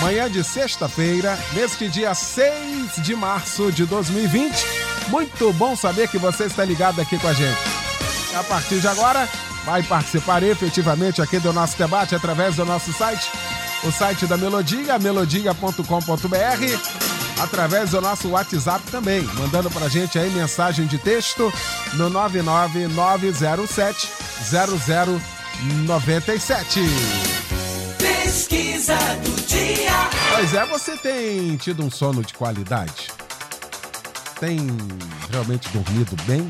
manhã de sexta-feira, neste dia 6 de março de 2020. Muito bom saber que você está ligado aqui com a gente. A partir de agora, vai participar efetivamente aqui do nosso debate através do nosso site, o site da Melodia, melodia.com.br através do nosso WhatsApp também, mandando pra gente aí mensagem de texto no 99907 0097. Pesquisa do dia. Pois é, você tem tido um sono de qualidade? Tem realmente dormido bem?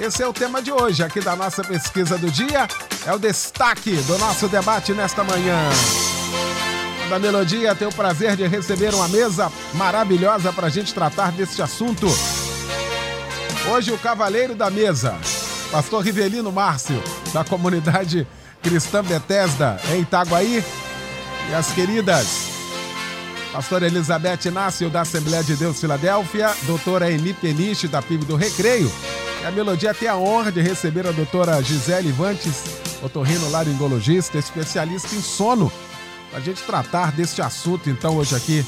Esse é o tema de hoje aqui da nossa pesquisa do dia. É o destaque do nosso debate nesta manhã da Melodia tem o prazer de receber uma mesa maravilhosa para a gente tratar deste assunto. Hoje, o cavaleiro da mesa, pastor Rivelino Márcio, da comunidade cristã Bethesda, em Itaguaí, e as queridas pastora Elizabeth Inácio, da Assembleia de Deus Filadélfia, doutora Eni Peniche, da PIB do Recreio, e a Melodia tem a honra de receber a doutora Gisele Vantes, otorrino laringologista, especialista em sono a gente tratar deste assunto, então, hoje aqui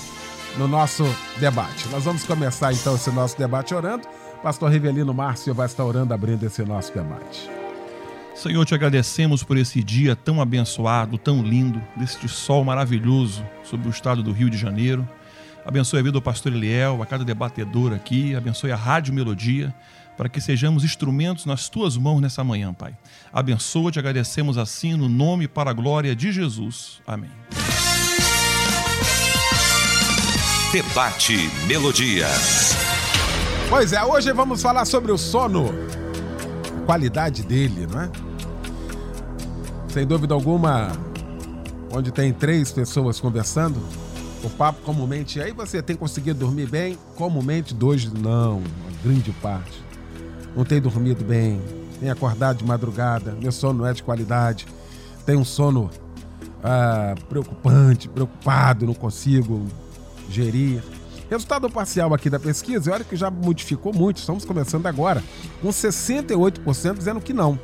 no nosso debate. Nós vamos começar, então, esse nosso debate orando. Pastor Rivelino Márcio vai estar orando, abrindo esse nosso debate. Senhor, te agradecemos por esse dia tão abençoado, tão lindo, deste sol maravilhoso sobre o estado do Rio de Janeiro. Abençoe a vida do pastor Eliel, a cada debatedor aqui, abençoe a Rádio Melodia, para que sejamos instrumentos nas tuas mãos nessa manhã, Pai. Abençoa, te agradecemos assim no nome e para a glória de Jesus. Amém. Debate Melodia. Pois é, hoje vamos falar sobre o sono, a qualidade dele, não é? Sem dúvida alguma, onde tem três pessoas conversando, o papo comumente, aí você tem conseguido dormir bem? Comumente, dois não, uma grande parte não tenho dormido bem, tenho acordado de madrugada, meu sono não é de qualidade, tenho um sono ah, preocupante, preocupado, não consigo gerir. Resultado parcial aqui da pesquisa, olha que já modificou muito, estamos começando agora, com 68% dizendo que não,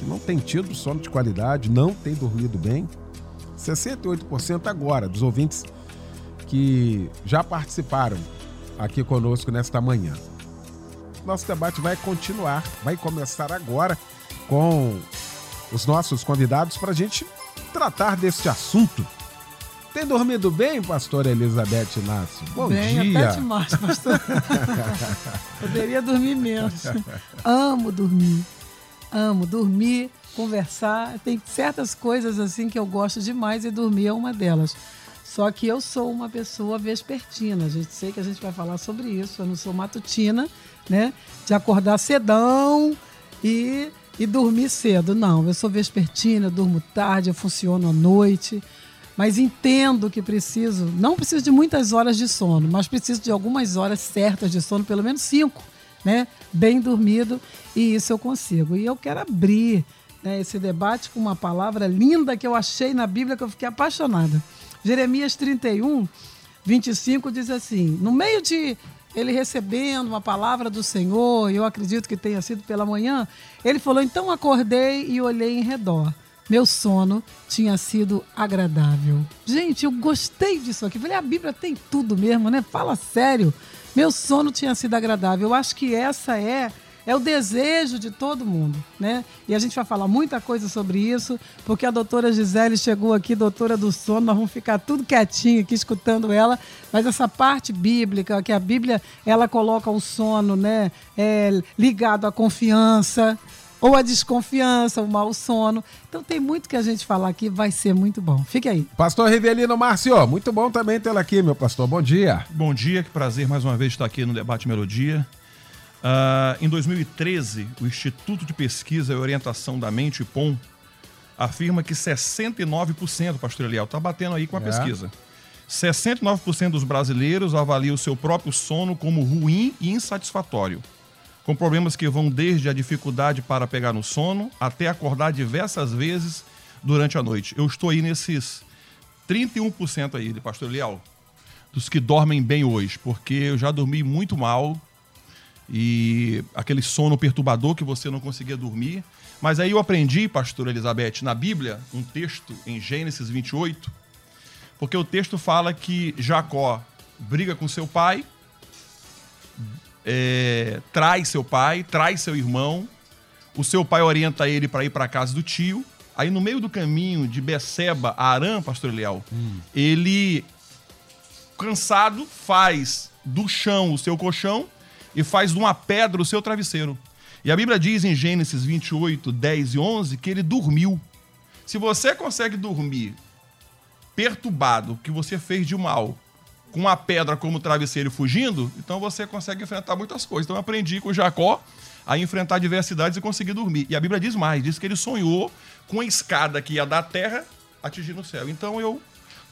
que não tem tido sono de qualidade, não tem dormido bem. 68% agora dos ouvintes que já participaram aqui conosco nesta manhã nosso debate vai continuar, vai começar agora com os nossos convidados para a gente tratar deste assunto. Tem dormido bem, pastor Elizabeth Inácio? Bom bem, dia. Até demais, pastor. Poderia dormir menos. Amo dormir. Amo dormir, conversar. Tem certas coisas assim que eu gosto demais e dormir é uma delas. Só que eu sou uma pessoa vespertina. A gente sei que a gente vai falar sobre isso. Eu não sou matutina né? De acordar cedão e, e dormir cedo. Não, eu sou vespertina, eu durmo tarde, eu funciono à noite. Mas entendo que preciso, não preciso de muitas horas de sono, mas preciso de algumas horas certas de sono, pelo menos cinco, né? Bem dormido, e isso eu consigo. E eu quero abrir né, esse debate com uma palavra linda que eu achei na Bíblia que eu fiquei apaixonada. Jeremias 31, 25 diz assim: No meio de ele recebendo uma palavra do Senhor, eu acredito que tenha sido pela manhã, ele falou: Então acordei e olhei em redor. Meu sono tinha sido agradável. Gente, eu gostei disso aqui. Falei: a Bíblia tem tudo mesmo, né? Fala sério. Meu sono tinha sido agradável. Eu acho que essa é é o desejo de todo mundo, né? E a gente vai falar muita coisa sobre isso, porque a doutora Gisele chegou aqui, doutora do sono, nós vamos ficar tudo quietinho aqui escutando ela, mas essa parte bíblica, que a Bíblia, ela coloca o sono, né, é, ligado à confiança, ou a desconfiança, o mau sono. Então tem muito que a gente falar aqui, vai ser muito bom. Fique aí. Pastor Rivelino Márcio, muito bom também tê-la aqui, meu pastor. Bom dia. Bom dia, que prazer mais uma vez estar aqui no Debate Melodia. Uh, em 2013, o Instituto de Pesquisa e Orientação da Mente, IPOM, afirma que 69%, pastor Eliel, está batendo aí com a é. pesquisa. 69% dos brasileiros avaliam o seu próprio sono como ruim e insatisfatório, com problemas que vão desde a dificuldade para pegar no sono até acordar diversas vezes durante a noite. Eu estou aí nesses 31% aí, de pastor Leal, dos que dormem bem hoje, porque eu já dormi muito mal e aquele sono perturbador que você não conseguia dormir. Mas aí eu aprendi, pastor Elizabeth, na Bíblia, um texto em Gênesis 28, porque o texto fala que Jacó briga com seu pai, é, traz seu pai, traz seu irmão, o seu pai orienta ele para ir para a casa do tio. Aí no meio do caminho de Beceba a Arã, pastor Leal, hum. ele cansado faz do chão o seu colchão e faz de uma pedra o seu travesseiro. E a Bíblia diz em Gênesis 28, 10 e 11 que ele dormiu. Se você consegue dormir perturbado, que você fez de mal, com a pedra como travesseiro fugindo, então você consegue enfrentar muitas coisas. Então eu aprendi com Jacó a enfrentar adversidades e conseguir dormir. E a Bíblia diz mais, diz que ele sonhou com a escada que ia da terra atingir o céu. Então eu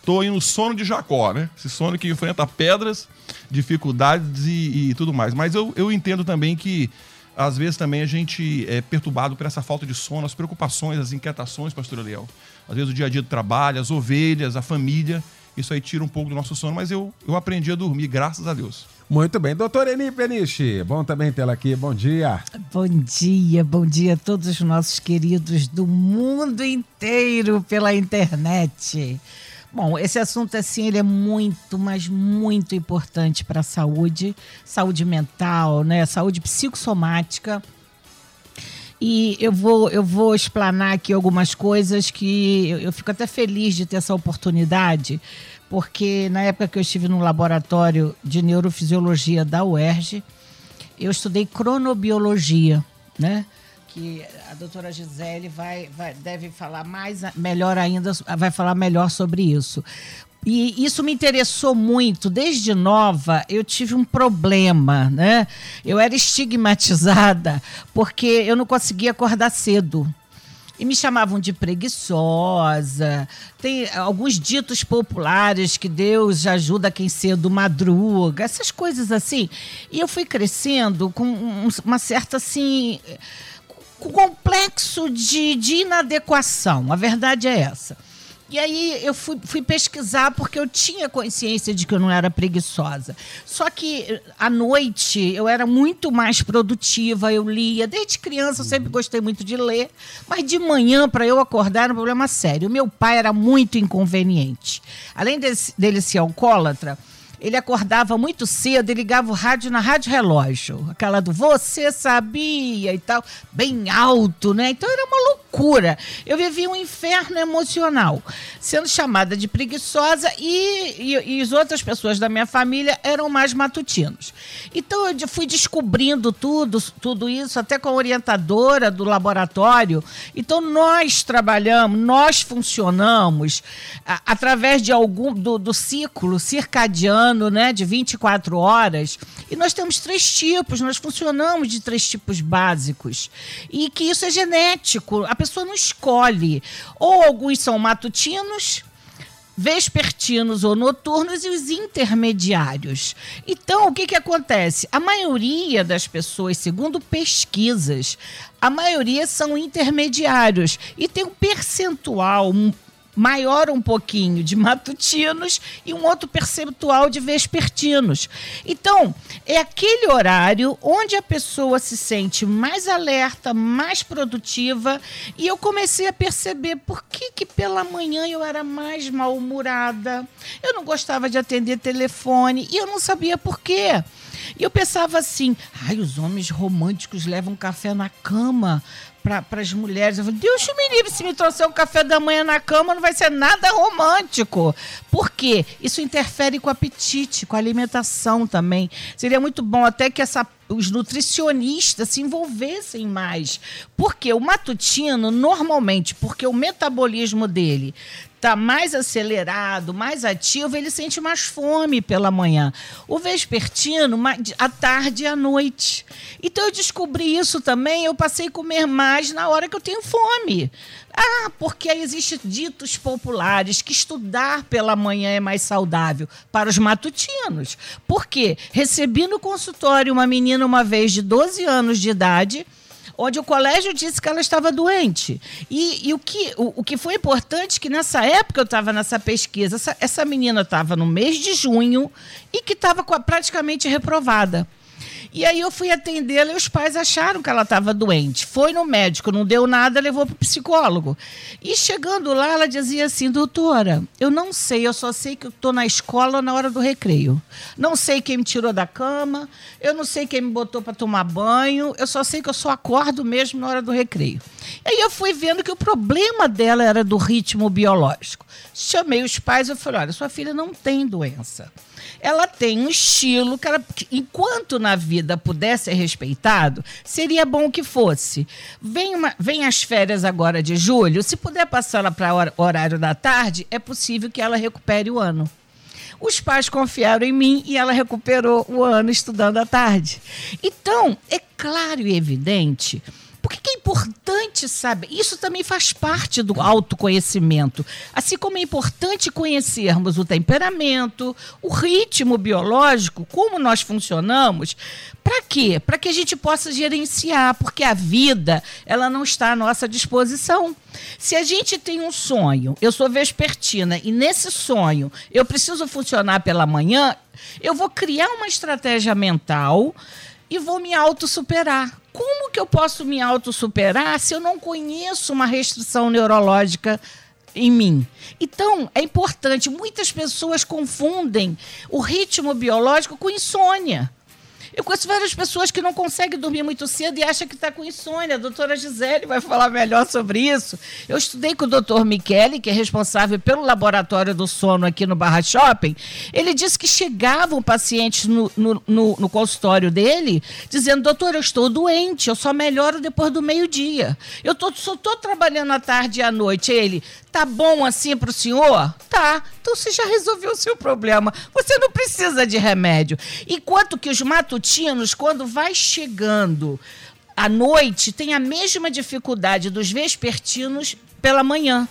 tô aí no sono de Jacó, né? Esse sono que enfrenta pedras, dificuldades e, e tudo mais. Mas eu, eu entendo também que às vezes também a gente é perturbado por essa falta de sono, as preocupações, as inquietações, pastor Leal. Às vezes o dia a dia do trabalho, as ovelhas, a família, isso aí tira um pouco do nosso sono, mas eu, eu aprendi a dormir, graças a Deus. Muito bem. Doutora Eni Peniche, bom também tê-la aqui. Bom dia. Bom dia, bom dia a todos os nossos queridos do mundo inteiro pela internet. Bom, esse assunto assim ele é muito, mas muito importante para a saúde, saúde mental, né, saúde psicossomática. E eu vou, eu vou explanar aqui algumas coisas que eu, eu fico até feliz de ter essa oportunidade, porque na época que eu estive no laboratório de neurofisiologia da UERJ, eu estudei cronobiologia, né? Que a doutora Gisele vai, vai, deve falar mais, melhor ainda, vai falar melhor sobre isso. E isso me interessou muito. Desde nova, eu tive um problema, né? Eu era estigmatizada porque eu não conseguia acordar cedo. E me chamavam de preguiçosa. Tem alguns ditos populares que Deus ajuda quem cedo madruga, essas coisas assim. E eu fui crescendo com uma certa assim complexo de, de inadequação. A verdade é essa. E aí eu fui, fui, pesquisar porque eu tinha consciência de que eu não era preguiçosa. Só que eh, à noite eu era muito mais produtiva, eu lia. Desde criança eu sempre gostei muito de ler, mas de manhã para eu acordar era um problema sério. O meu pai era muito inconveniente. Além desse, dele ser alcoólatra, ele acordava muito cedo e ligava o rádio na rádio relógio, aquela do você sabia e tal, bem alto, né? Então era uma loucura. Eu vivia um inferno emocional, sendo chamada de preguiçosa e, e, e as outras pessoas da minha família eram mais matutinos. Então eu fui descobrindo tudo, tudo isso, até com a orientadora do laboratório. Então nós trabalhamos, nós funcionamos a, através de algum do, do ciclo circadiano ano né, de 24 horas. E nós temos três tipos, nós funcionamos de três tipos básicos. E que isso é genético, a pessoa não escolhe. Ou alguns são matutinos, vespertinos ou noturnos e os intermediários. Então, o que, que acontece? A maioria das pessoas, segundo pesquisas, a maioria são intermediários e tem um percentual maior um pouquinho de matutinos e um outro percentual de vespertinos. Então, é aquele horário onde a pessoa se sente mais alerta, mais produtiva, e eu comecei a perceber por que, que pela manhã eu era mais mal-humorada, eu não gostava de atender telefone e eu não sabia por quê. E eu pensava assim: ai, os homens românticos levam café na cama para as mulheres. Eu falei, Deus me livre, se me trouxer um café da manhã na cama, não vai ser nada romântico. Por quê? Isso interfere com o apetite, com a alimentação também. Seria muito bom até que essa os nutricionistas se envolvessem mais. Porque o matutino, normalmente, porque o metabolismo dele está mais acelerado, mais ativo, ele sente mais fome pela manhã. O vespertino, à tarde e à noite. Então eu descobri isso também, eu passei a comer mais na hora que eu tenho fome. Ah, porque existem ditos populares que estudar pela manhã é mais saudável para os matutinos. Por quê? Recebi no consultório uma menina uma vez de 12 anos de idade onde o colégio disse que ela estava doente. E, e o, que, o, o, que foi importante que nessa época eu estava nessa pesquisa, essa, essa menina estava no mês de junho e que estava praticamente reprovada. E aí eu fui atendê-la e os pais acharam que ela estava doente. Foi no médico, não deu nada, levou para o psicólogo. E chegando lá, ela dizia assim: doutora, eu não sei, eu só sei que estou na escola na hora do recreio. Não sei quem me tirou da cama, eu não sei quem me botou para tomar banho, eu só sei que eu só acordo mesmo na hora do recreio. E aí eu fui vendo que o problema dela era do ritmo biológico. Chamei os pais e falei: olha, sua filha não tem doença ela tem um estilo que, ela, enquanto na vida pudesse ser respeitado, seria bom que fosse. Vem, uma, vem as férias agora de julho, se puder passar ela para o horário da tarde, é possível que ela recupere o ano. Os pais confiaram em mim e ela recuperou o ano estudando à tarde. Então, é claro e evidente por que, é importante saber? Isso também faz parte do autoconhecimento. Assim como é importante conhecermos o temperamento, o ritmo biológico, como nós funcionamos. Para quê? Para que a gente possa gerenciar, porque a vida ela não está à nossa disposição. Se a gente tem um sonho, eu sou vespertina, e nesse sonho eu preciso funcionar pela manhã, eu vou criar uma estratégia mental e vou me autossuperar. Como que eu posso me autossuperar se eu não conheço uma restrição neurológica em mim. Então, é importante, muitas pessoas confundem o ritmo biológico com insônia. Eu conheço várias pessoas que não conseguem dormir muito cedo e acham que está com insônia. A doutora Gisele vai falar melhor sobre isso. Eu estudei com o doutor Michele, que é responsável pelo laboratório do sono aqui no Barra Shopping. Ele disse que chegavam pacientes no, no, no, no consultório dele dizendo: doutor, eu estou doente, eu só melhoro depois do meio-dia. Eu tô, só estou trabalhando à tarde e à noite. Ele, tá bom assim para o senhor? Tá. Então você já resolveu o seu problema. Você não precisa de remédio. Enquanto que os matutinos, quando vai chegando à noite, tem a mesma dificuldade dos vespertinos pela manhã.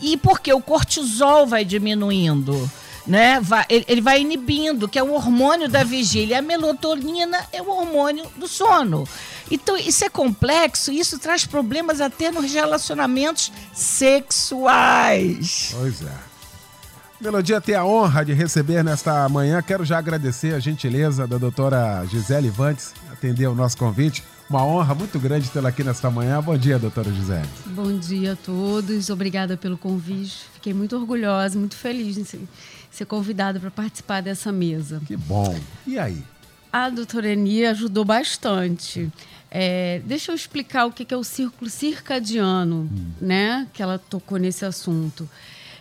E porque o cortisol vai diminuindo. Né? Vai, ele, ele, vai inibindo, que é o hormônio da vigília. A melatonina é o hormônio do sono. Então, isso é complexo e isso traz problemas até nos relacionamentos sexuais. Pois é. Melodia tem a honra de receber nesta manhã. Quero já agradecer a gentileza da doutora Gisele Vantes atender o nosso convite. Uma honra muito grande tê-la aqui nesta manhã. Bom dia, doutora Gisele. Bom dia a todos. Obrigada pelo convite. Fiquei muito orgulhosa, muito feliz de ser, convidada para participar dessa mesa. Que bom. E aí? A doutora Eni ajudou bastante. É, deixa eu explicar o que é o círculo circadiano, hum. né? Que ela tocou nesse assunto.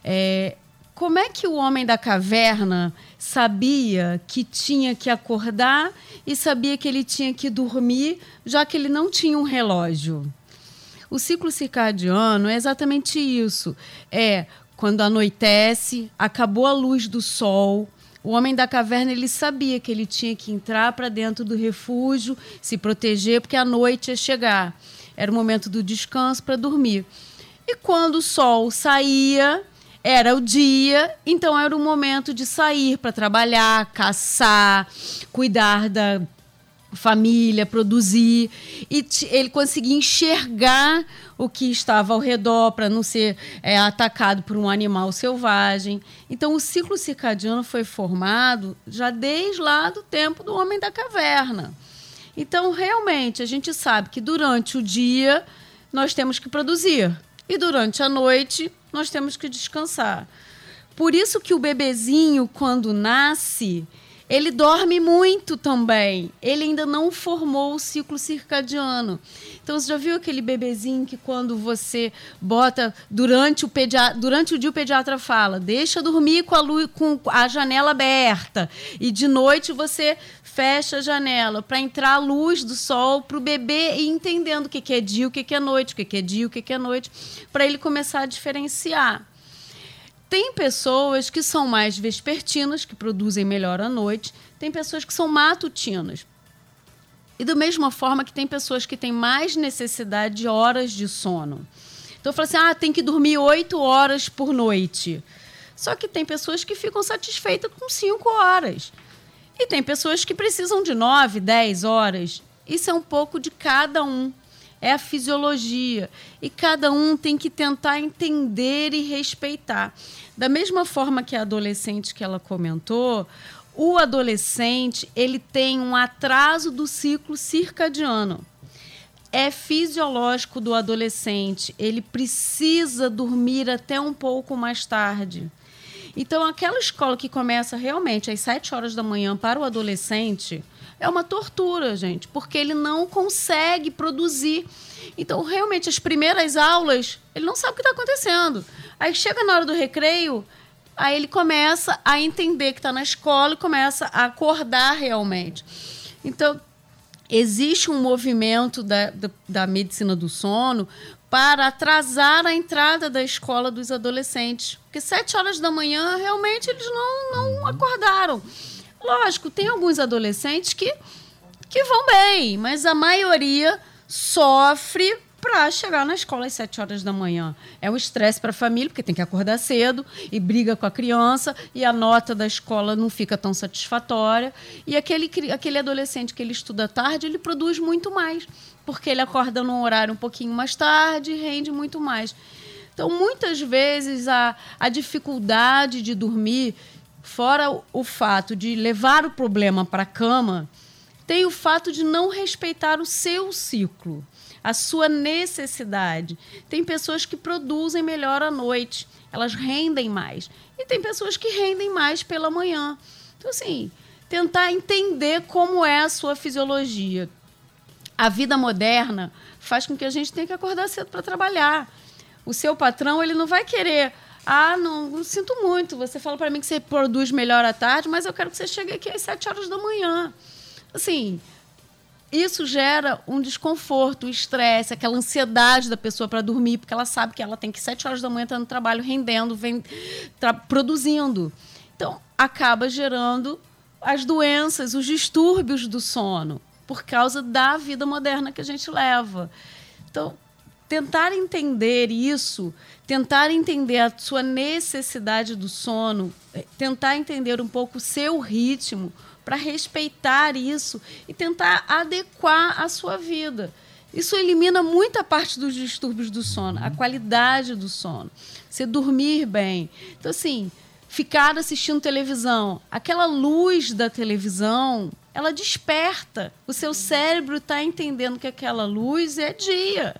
É, como é que o homem da caverna sabia que tinha que acordar e sabia que ele tinha que dormir, já que ele não tinha um relógio? O ciclo circadiano é exatamente isso. É quando anoitece, acabou a luz do sol, o homem da caverna ele sabia que ele tinha que entrar para dentro do refúgio, se proteger, porque a noite ia chegar. Era o momento do descanso para dormir. E quando o sol saía, era o dia, então era o momento de sair para trabalhar, caçar, cuidar da família, produzir. E ele conseguia enxergar o que estava ao redor para não ser é, atacado por um animal selvagem. Então, o ciclo circadiano foi formado já desde lá do tempo do homem da caverna. Então, realmente, a gente sabe que durante o dia nós temos que produzir e durante a noite nós temos que descansar. Por isso que o bebezinho, quando nasce, ele dorme muito também. Ele ainda não formou o ciclo circadiano. Então, você já viu aquele bebezinho que quando você bota durante o pediatra, durante o dia o pediatra fala, deixa dormir com a luz, com a janela aberta e de noite você fecha a janela para entrar a luz do sol para o bebê ir entendendo o que, que é dia, o que, que é noite, o que, que é dia, o que, que é noite, para ele começar a diferenciar. Tem pessoas que são mais vespertinas, que produzem melhor à noite, tem pessoas que são matutinas. E da mesma forma que tem pessoas que têm mais necessidade de horas de sono. Então eu falo assim: ah, tem que dormir oito horas por noite. Só que tem pessoas que ficam satisfeitas com cinco horas. E tem pessoas que precisam de nove, dez horas. Isso é um pouco de cada um. É a fisiologia. E cada um tem que tentar entender e respeitar. Da mesma forma que a adolescente que ela comentou, o adolescente ele tem um atraso do ciclo circadiano. É fisiológico do adolescente. Ele precisa dormir até um pouco mais tarde. Então, aquela escola que começa realmente às 7 horas da manhã para o adolescente é uma tortura, gente, porque ele não consegue produzir. Então, realmente, as primeiras aulas, ele não sabe o que está acontecendo. Aí chega na hora do recreio, aí ele começa a entender que está na escola e começa a acordar realmente. Então, existe um movimento da, da, da medicina do sono para atrasar a entrada da escola dos adolescentes. Porque sete horas da manhã, realmente, eles não, não uhum. acordaram. Lógico, tem alguns adolescentes que, que vão bem, mas a maioria sofre para chegar na escola às 7 horas da manhã. É um estresse para a família, porque tem que acordar cedo e briga com a criança e a nota da escola não fica tão satisfatória. E aquele, aquele adolescente que ele estuda tarde, ele produz muito mais, porque ele acorda num horário um pouquinho mais tarde e rende muito mais. Então, muitas vezes, a, a dificuldade de dormir, fora o, fato de levar o problema para a cama, tem o fato de não respeitar o seu ciclo a sua necessidade. Tem pessoas que produzem melhor à noite, elas rendem mais. E tem pessoas que rendem mais pela manhã. Então, assim, tentar entender como é a sua fisiologia. A vida moderna faz com que a gente tenha que acordar cedo para trabalhar. O seu patrão, ele não vai querer ah, não, sinto muito. Você fala para mim que você produz melhor à tarde, mas eu quero que você chegue aqui às sete horas da manhã. Assim, isso gera um desconforto, um estresse, aquela ansiedade da pessoa para dormir, porque ela sabe que ela tem que sete horas da manhã estar no trabalho rendendo, vem, produzindo. Então, acaba gerando as doenças, os distúrbios do sono, por causa da vida moderna que a gente leva. Então, tentar entender isso, tentar entender a sua necessidade do sono, é, tentar entender um pouco o seu ritmo, para respeitar isso e tentar adequar a sua vida. Isso elimina muita parte dos distúrbios do sono, a qualidade do sono. Você dormir bem. Então, assim, ficar assistindo televisão, aquela luz da televisão, ela desperta. O seu cérebro está entendendo que aquela luz é dia.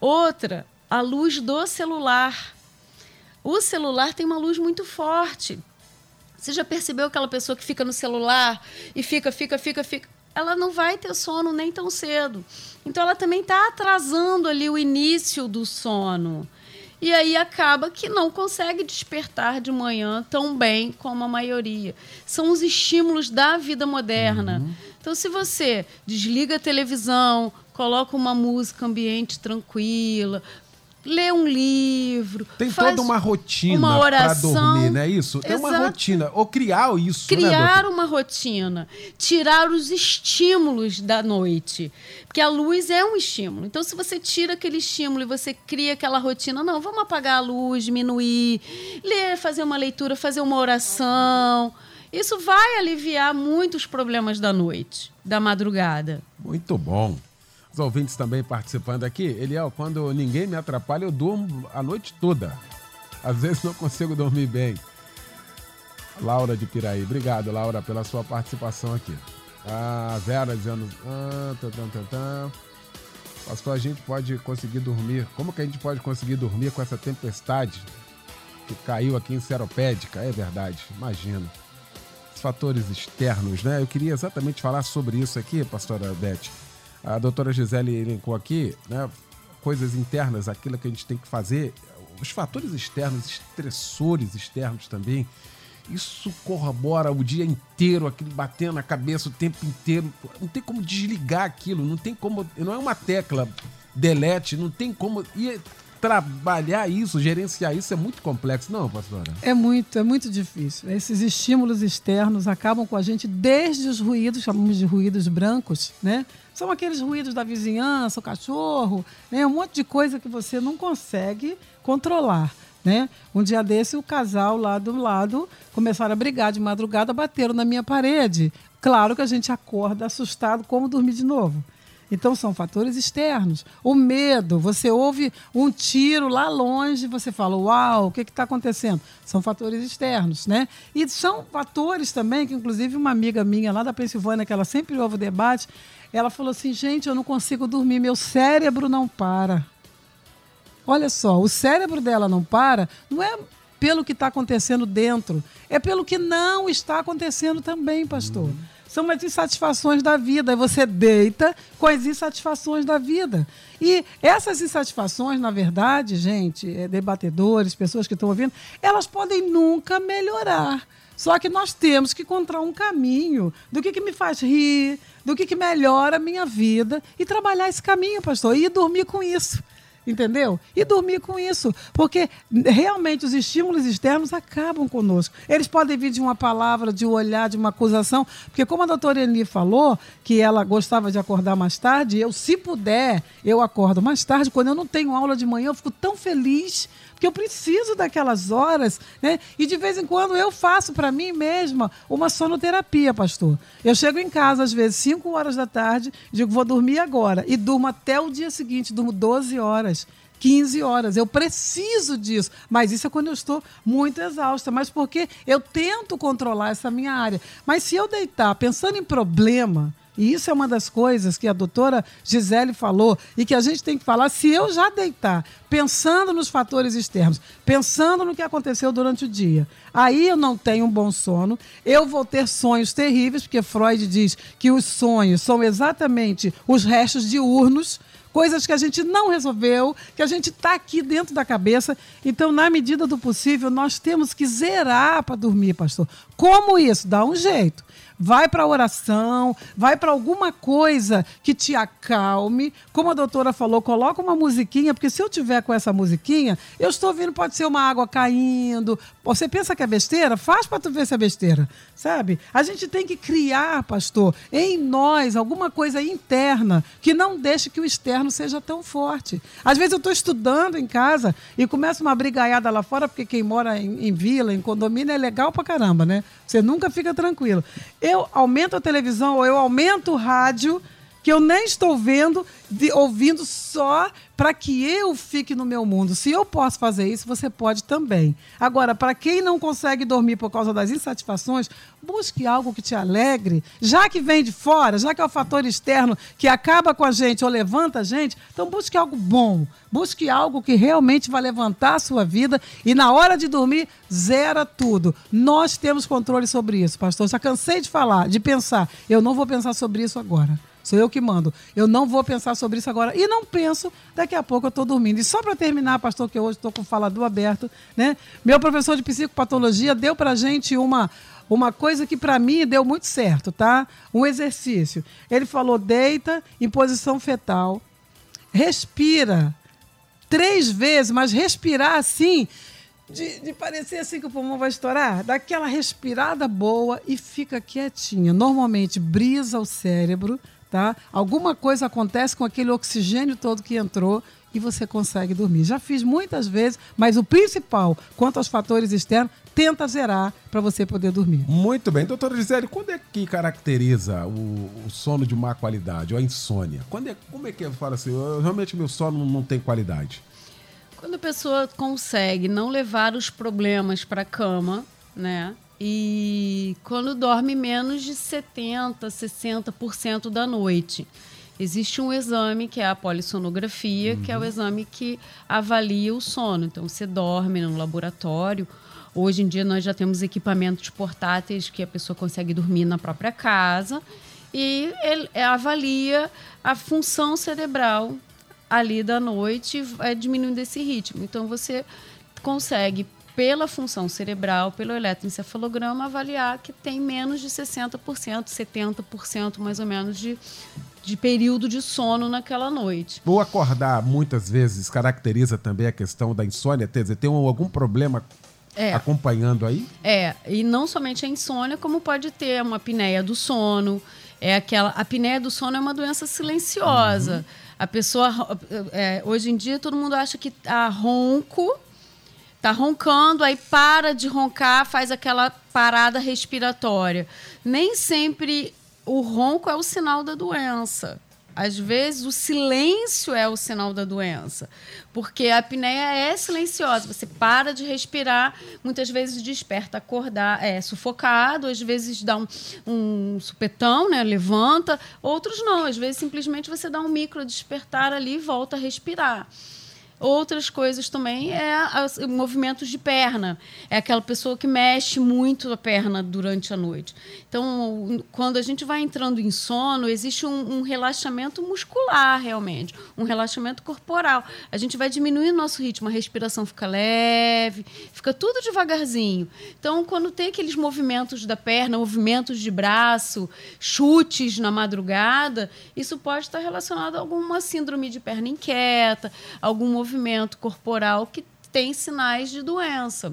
Outra, a luz do celular. O celular tem uma luz muito forte. Você já percebeu aquela pessoa que fica no celular e fica, fica, fica, fica? Ela não vai ter sono nem tão cedo. Então ela também está atrasando ali o início do sono. E aí acaba que não consegue despertar de manhã tão bem como a maioria. São os estímulos da vida moderna. Uhum. Então, se você desliga a televisão, coloca uma música ambiente tranquila, lê um livro. Tem toda uma rotina para dormir, não é isso? Tem Exato. uma rotina. Ou criar isso. Né, criar né, uma rotina. Tirar os estímulos da noite. Porque a luz é um estímulo. Então, se você tira aquele estímulo e você cria aquela rotina, não, vamos apagar a luz, diminuir, ler, fazer uma leitura, fazer uma oração. Isso vai aliviar muitos problemas da noite, da madrugada. Muito bom. Os ouvintes também participando aqui. Eliel, quando ninguém me atrapalha, eu durmo a noite toda. Às vezes não consigo dormir bem. Laura de Piraí. Obrigado, Laura, pela sua participação aqui. A Vera dizendo. Ah, Pastor, a gente pode conseguir dormir. Como que a gente pode conseguir dormir com essa tempestade que caiu aqui em Seropédica? É verdade, imagina. Os fatores externos, né? Eu queria exatamente falar sobre isso aqui, pastora Beth a doutora Gisele elencou aqui, né, coisas internas, aquilo que a gente tem que fazer, os fatores externos, estressores externos também, isso corrobora o dia inteiro, aquele batendo na cabeça o tempo inteiro. Não tem como desligar aquilo, não tem como. Não é uma tecla delete, não tem como. E trabalhar isso, gerenciar isso é muito complexo, não, pastora? É muito, é muito difícil. Esses estímulos externos acabam com a gente desde os ruídos, chamamos de ruídos brancos, né? São aqueles ruídos da vizinhança, o cachorro, né? um monte de coisa que você não consegue controlar. Né? Um dia desse, o casal lá do lado começaram a brigar de madrugada, bateram na minha parede. Claro que a gente acorda assustado, como dormir de novo? Então são fatores externos. O medo, você ouve um tiro lá longe, você fala, uau, o que está acontecendo? São fatores externos, né? E são fatores também, que inclusive uma amiga minha lá da Pensilvânia, que ela sempre ouve o debate, ela falou assim, gente, eu não consigo dormir, meu cérebro não para. Olha só, o cérebro dela não para, não é pelo que está acontecendo dentro, é pelo que não está acontecendo também, pastor. Uhum são as insatisfações da vida. E você deita com as insatisfações da vida. E essas insatisfações, na verdade, gente, é, debatedores, pessoas que estão ouvindo, elas podem nunca melhorar. Só que nós temos que encontrar um caminho do que, que me faz rir, do que, que melhora a minha vida e trabalhar esse caminho, pastor, e dormir com isso entendeu? E dormir com isso, porque realmente os estímulos externos acabam conosco. Eles podem vir de uma palavra, de um olhar, de uma acusação, porque como a doutora Eni falou, que ela gostava de acordar mais tarde, eu, se puder, eu acordo mais tarde. Quando eu não tenho aula de manhã, eu fico tão feliz porque eu preciso daquelas horas, né? E de vez em quando eu faço para mim mesma uma sonoterapia, pastor. Eu chego em casa às vezes 5 horas da tarde, digo vou dormir agora e durmo até o dia seguinte, durmo 12 horas. 15 horas. Eu preciso disso. Mas isso é quando eu estou muito exausta. Mas porque eu tento controlar essa minha área. Mas se eu deitar pensando em problema, e isso é uma das coisas que a doutora Gisele falou e que a gente tem que falar. Se eu já deitar pensando nos fatores externos, pensando no que aconteceu durante o dia, aí eu não tenho um bom sono, eu vou ter sonhos terríveis, porque Freud diz que os sonhos são exatamente os restos diurnos coisas que a gente não resolveu, que a gente está aqui dentro da cabeça. Então, na medida do possível, nós temos que zerar para dormir, pastor. Como isso? Dá um jeito vai para a oração, vai para alguma coisa que te acalme. Como a doutora falou, coloca uma musiquinha, porque se eu tiver com essa musiquinha, eu estou ouvindo, pode ser uma água caindo. Você pensa que é besteira? Faz para tu ver se é besteira, sabe? A gente tem que criar, pastor, em nós alguma coisa interna que não deixe que o externo seja tão forte. Às vezes eu estou estudando em casa e começa uma brigaiada lá fora, porque quem mora em, em vila, em condomínio, é legal pra caramba, né? Você nunca fica tranquilo eu aumento a televisão ou eu aumento o rádio, que eu nem estou vendo, de, ouvindo só para que eu fique no meu mundo. Se eu posso fazer isso, você pode também. Agora, para quem não consegue dormir por causa das insatisfações, busque algo que te alegre. Já que vem de fora, já que é o fator externo que acaba com a gente ou levanta a gente, então busque algo bom. Busque algo que realmente vai levantar a sua vida e na hora de dormir, zera tudo. Nós temos controle sobre isso, pastor. Já cansei de falar, de pensar. Eu não vou pensar sobre isso agora. Sou eu que mando. Eu não vou pensar sobre isso agora. E não penso, daqui a pouco eu estou dormindo. E só para terminar, pastor, que hoje estou com o falador aberto, né? Meu professor de psicopatologia deu para gente uma, uma coisa que para mim deu muito certo, tá? Um exercício. Ele falou: deita em posição fetal, respira três vezes, mas respirar assim. De, de, parecer assim que o pulmão vai estourar, dá aquela respirada boa e fica quietinha. Normalmente brisa o cérebro, tá? Alguma coisa acontece com aquele oxigênio todo que entrou e você consegue dormir. Já fiz muitas vezes, mas o principal, quanto aos fatores externos, tenta zerar para você poder dormir. Muito bem. Doutora Gisele, quando é que caracteriza o, o, sono de má qualidade, ou a insônia? Quando é, como é que eu falo assim, eu, realmente meu sono não tem qualidade? Quando a pessoa consegue não levar os problemas para a cama, né? E quando dorme menos de 70%, 60% da noite. Existe um exame que é a polissonografia, uhum. que é o uhum. exame que avalia o sono. Então, você dorme no laboratório. Hoje em dia, nós já temos equipamentos portáteis que a pessoa consegue dormir na própria casa e ele avalia a função cerebral ali da noite, vai diminuindo esse ritmo. Então, você consegue pela função cerebral, pelo eletroencefalograma, avaliar que tem menos de 60%, 70% mais ou menos de, de período de sono naquela noite. O acordar muitas vezes caracteriza também a questão da insônia, quer dizer, tem algum problema É. acompanhando aí? É, e não somente a insônia, como pode ter uma apneia do sono. É aquela, a apneia do sono é uma doença silenciosa. A pessoa, é, hoje em dia, todo mundo acha que a ronco, tá roncando, aí para de roncar, faz aquela parada respiratória. Nem sempre o ronco é o sinal da doença. Às vezes o silêncio é o sinal da doença, porque a apneia é silenciosa. Você para de respirar, muitas vezes desperta, acordar, é sufocado, às vezes dá um, um supetão, né? Levanta, outros não. Às vezes simplesmente você dá um micro despertar ali e volta a respirar. Outras coisas também é as- movimentos de perna. É aquela pessoa que mexe muito a perna durante a noite. Então, quando a gente vai entrando em sono, existe um, um relaxamento muscular, realmente. Um relaxamento corporal. A gente vai diminuindo o nosso ritmo, a respiração fica leve, fica tudo devagarzinho. Então, quando tem aqueles movimentos da perna, movimentos de braço, chutes na madrugada, isso pode estar relacionado a alguma síndrome de perna inquieta, algum movimento corporal que tem sinais de doença.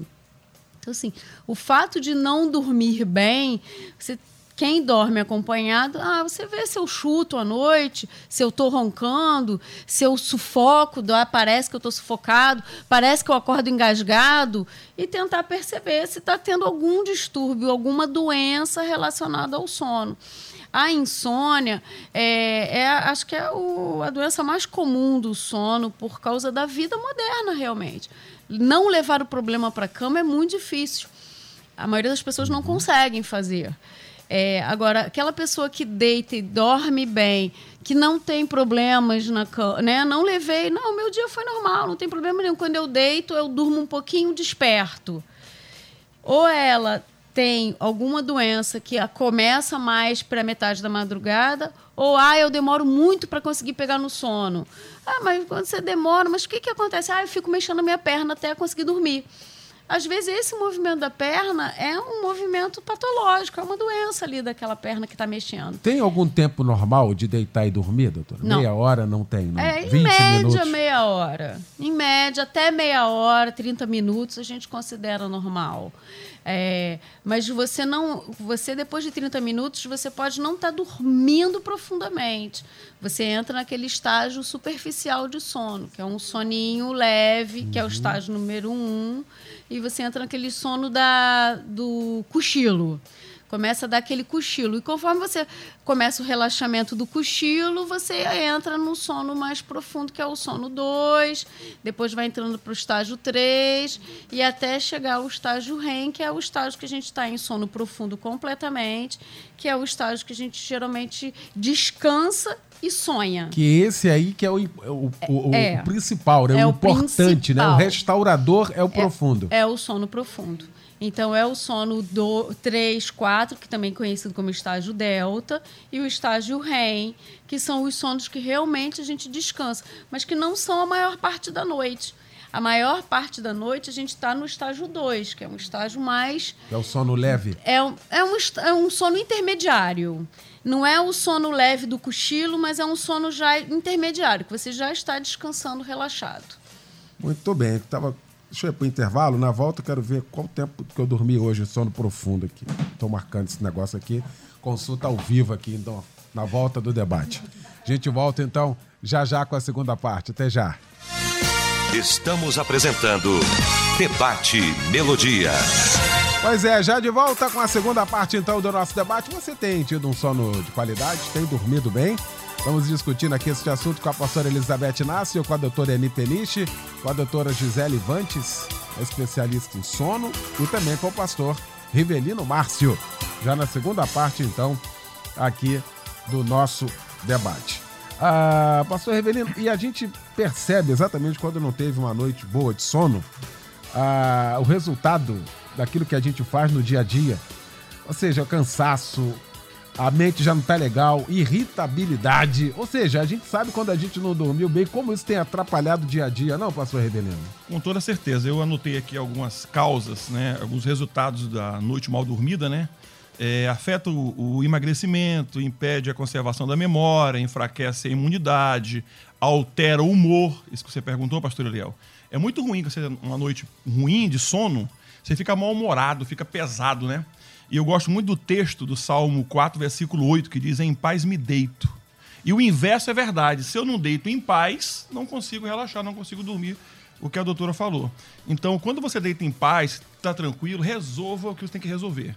Então, assim, o fato de não dormir bem, você, quem dorme acompanhado, ah, você vê se eu chuto à noite, se eu estou roncando, se eu sufoco, dá- parece que eu estou sufocado, parece que eu acordo engasgado, e tentar perceber se está tendo algum distúrbio, alguma doença relacionada ao sono. A insônia é, é, acho que é o- a doença mais comum do sono por causa da vida moderna, realmente. Não levar o problema para a cama é muito difícil. A maioria das pessoas não conseguem fazer. É, agora, aquela pessoa que deita e dorme bem, que não tem problemas na cama, né? Não levei, não, meu dia foi normal, não tem problema nenhum. Quando eu deito, eu durmo um pouquinho desperto ou ela tem alguma doença que começa mais para metade da madrugada, ou ah, eu demoro muito para conseguir pegar no sono. Ah, mas quando você demora, mas o que, que acontece? Ah, eu fico mexendo a minha perna até conseguir dormir. Às vezes, esse movimento da perna é um movimento patológico, é uma doença ali daquela perna que está mexendo. Tem algum tempo normal de deitar e dormir, doutora? Não. Meia hora não tem, não? É, em 20 média, minutos. meia hora. Em média, até meia hora, 30 minutos, a gente considera normal. É, mas você não. Você, depois de 30 minutos, você pode não estar dormindo profundamente. Você entra naquele estágio superficial de sono, que é um soninho leve, que é o estágio número um, e você entra naquele sono da, do cochilo começa a dar aquele cochilo. E conforme você começa o relaxamento do cochilo, você entra no sono mais profundo, que é o sono 2, depois vai entrando para o estágio 3, e até chegar ao estágio REM, que é o estágio que a gente está em sono profundo completamente, que é o estágio que a gente geralmente descansa e sonha. Que esse aí que é o, o, o- É. o principal, né? É o importante, né? O principal. restaurador é o profundo. É o sono profundo. Então, é o sono do 3, 4, que também é conhecido como estágio delta, e o estágio REM, que são os sonos que realmente a gente descansa, mas que não são a maior parte da noite. A maior parte da noite a gente está no estágio 2, que é um estágio mais É o sono leve. é um, é, um, é um sono intermediário. Não é o sono leve do cochilo, mas é um sono já intermediário, que você já está descansando relaxado. Muito bem. Tava... Deixa eu ir pro intervalo. Na volta eu quero ver qual tempo que eu dormi hoje sono profundo aqui. Estou marcando esse negócio aqui. Consulta ao vivo aqui, então, na volta do debate. A gente volta, então, já já com a segunda parte. Até já. Estamos apresentando Debate Melodia. Pois é, já de volta com a segunda parte então do nosso debate. Você tem tido um sono de qualidade? Tem dormido bem? Estamos discutindo aqui este assunto com a pastora Elizabeth Inácio, com a doutora Eni Peniche, com a doutora Gisele Vantes, especialista em sono, e também com o pastor Rivelino Márcio. Já na segunda parte, então, aqui do nosso debate. Ah, pastor Rivelino, e a gente percebe exatamente quando não teve uma noite boa de sono, ah, o resultado daquilo que a gente faz no dia a dia, ou seja, o cansaço, a mente já não tá legal, irritabilidade. Ou seja, a gente sabe quando a gente não dormiu bem, como isso tem atrapalhado o dia a dia, não, pastor Rebelino? Com toda certeza. Eu anotei aqui algumas causas, né? Alguns resultados da noite mal dormida, né? É, afeta o, o, emagrecimento, impede a conservação da memória, enfraquece a imunidade, altera o humor. Isso que você perguntou, pastor Eliel. É muito ruim você uma noite ruim de sono, você fica mal-humorado, fica pesado, né? E eu gosto muito do texto do Salmo 4, versículo 8, que diz: Em paz me deito. E o inverso é verdade. Se eu não deito em paz, não consigo relaxar, não consigo dormir, o que a doutora falou. Então, quando você deita em paz, está tranquilo, resolva o que você tem que resolver.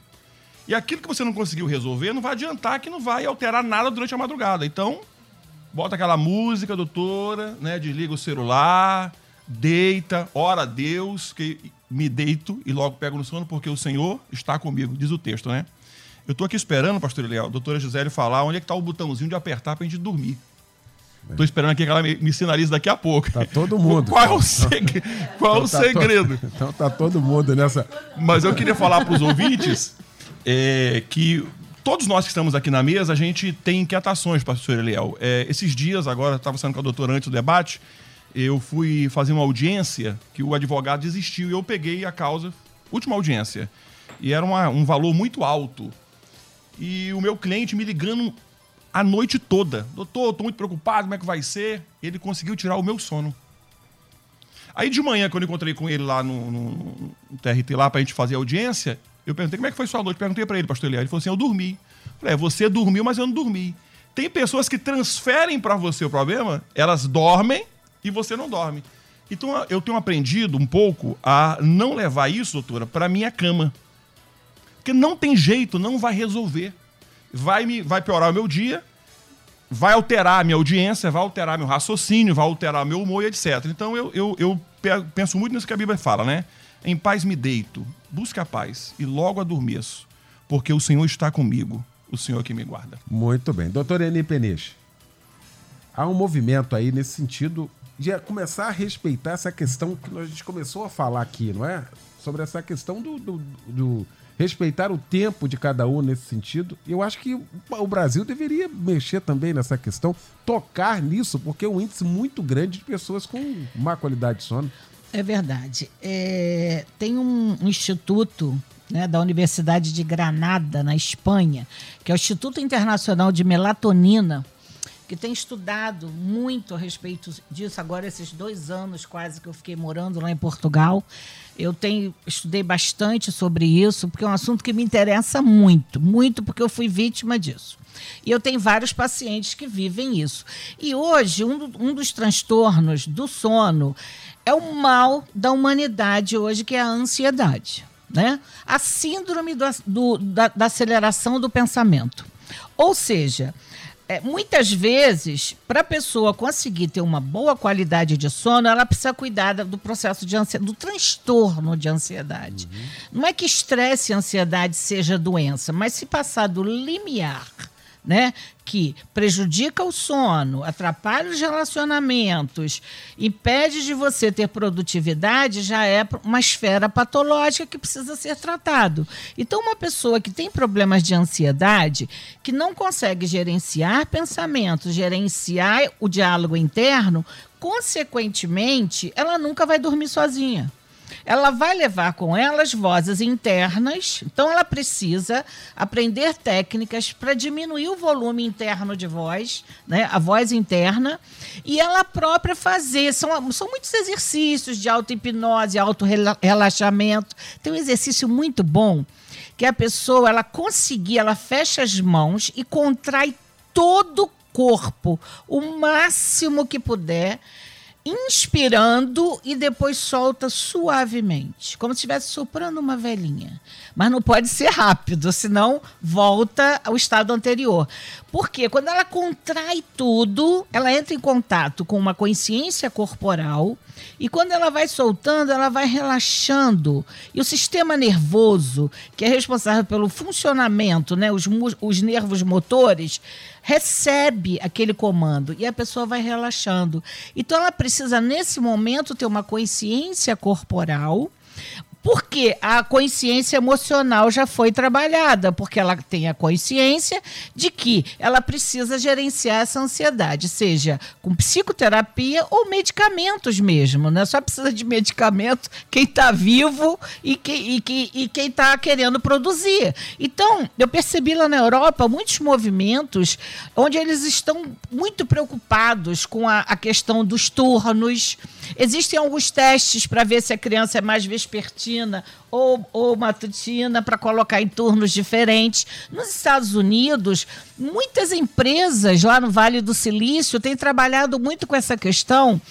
E aquilo que você não conseguiu resolver, não vai adiantar que não vai alterar nada durante a madrugada. Então, bota aquela música, doutora, né? Desliga o celular, deita, ora a Deus, que me deito e logo pego no sono, porque o Senhor está comigo, diz o texto, né? Eu estou aqui esperando, pastor Eliel, a doutora Gisele falar onde é que está o botãozinho de apertar para a gente dormir. Estou esperando aqui que ela me, me, sinalize daqui a pouco. Tá todo mundo. Qual é o, seg... Qual então, o tá segredo? To... Então tá todo mundo nessa. Mas eu queria falar para os ouvintes é, que todos nós que estamos aqui na mesa, a gente tem inquietações, pastor Eliel. É, esses dias, agora, estava falando com a doutora antes do debate, eu fui fazer uma audiência que o advogado desistiu e eu peguei a causa, última audiência. E era uma, um valor muito alto. E o meu cliente me ligando a noite toda. Doutor, estou muito preocupado, como é que vai ser? Ele conseguiu tirar o meu sono. Aí de manhã, quando eu encontrei com ele lá no, no, no TRT, lá pra gente fazer a audiência, eu perguntei como é que foi sua noite. Perguntei para ele, pastor Elias. Ele falou assim: eu dormi. Falei, é, você dormiu, mas eu não dormi. Tem pessoas que transferem para você o problema, elas dormem e você não dorme. Então eu tenho aprendido um pouco a não levar isso, doutora, para minha cama. Porque não tem jeito, não vai resolver. Vai me vai piorar o meu dia, vai alterar a minha audiência, vai alterar meu raciocínio, vai alterar meu humor e etc. Então eu, eu, eu penso muito nisso que a Bíblia fala, né? Em paz me deito, busca a paz e logo adormeço, porque o Senhor está comigo, o Senhor que me guarda. Muito bem. Doutor Eni Peniche, há um movimento aí nesse sentido de começar a respeitar essa questão que a gente começou a falar aqui, não é? Sobre essa questão do, do, do respeitar o tempo de cada um nesse sentido. Eu acho que o Brasil deveria mexer também nessa questão, tocar nisso, porque é um índice muito grande de pessoas com má qualidade de sono. É verdade. É, tem um instituto né, da Universidade de Granada, na Espanha, que é o Instituto Internacional de Melatonina, que tem estudado muito a respeito disso. Agora, esses dois anos quase que eu fiquei morando lá em Portugal, eu tenho estudei bastante sobre isso, porque é um assunto que me interessa muito, muito porque eu fui vítima disso. E eu tenho vários pacientes que vivem isso. E hoje, um, um dos transtornos do sono é o mal da humanidade hoje, que é a ansiedade. Né? A síndrome do, do, da, da aceleração do pensamento. Ou seja, é, muitas vezes, para a pessoa conseguir ter uma boa qualidade de sono, ela precisa cuidar do processo de ansiedade, do transtorno de ansiedade. Uhum. Não é que estresse e ansiedade seja doença, mas se passar do limiar né? Que prejudica o sono, atrapalha os relacionamentos, impede de você ter produtividade, já é uma esfera patológica que precisa ser tratado. Então, uma pessoa que tem problemas de ansiedade, que não consegue gerenciar pensamentos, gerenciar o diálogo interno, consequentemente, ela nunca vai dormir sozinha ela vai levar com ela as vozes internas, então ela precisa aprender técnicas para diminuir o volume interno de voz, né, a voz interna, e ela própria fazer. São, são muitos exercícios de auto-hipnose, auto-relaxamento. Tem um exercício muito bom que a pessoa ela conseguir, ela fecha as mãos e contrai todo o corpo, o máximo que puder inspirando e depois solta suavemente, como se estivesse soprando uma velhinha. Mas não pode ser rápido, senão volta ao estado anterior. Porque quando ela contrai tudo, ela entra em contato com uma consciência corporal e quando ela vai soltando, ela vai relaxando. E o sistema nervoso, que é responsável pelo funcionamento, né, os, os nervos motores, recebe aquele comando e a pessoa vai relaxando. Então ela precisa, nesse momento, ter uma consciência corporal Porque a consciência emocional já foi trabalhada, porque ela tem a consciência de que ela precisa gerenciar essa ansiedade, seja com psicoterapia ou medicamentos mesmo, né? Só precisa de medicamento quem está vivo e, que, e, que, e quem está querendo produzir. Então, eu percebi lá na Europa muitos movimentos onde eles estão muito preocupados com a, a questão dos turnos. Existem alguns testes para ver se a criança é mais vespertina ou, ou matutina para colocar em turnos diferentes. Nos Estados Unidos, muitas empresas lá no Vale do Silício têm trabalhado muito com essa questão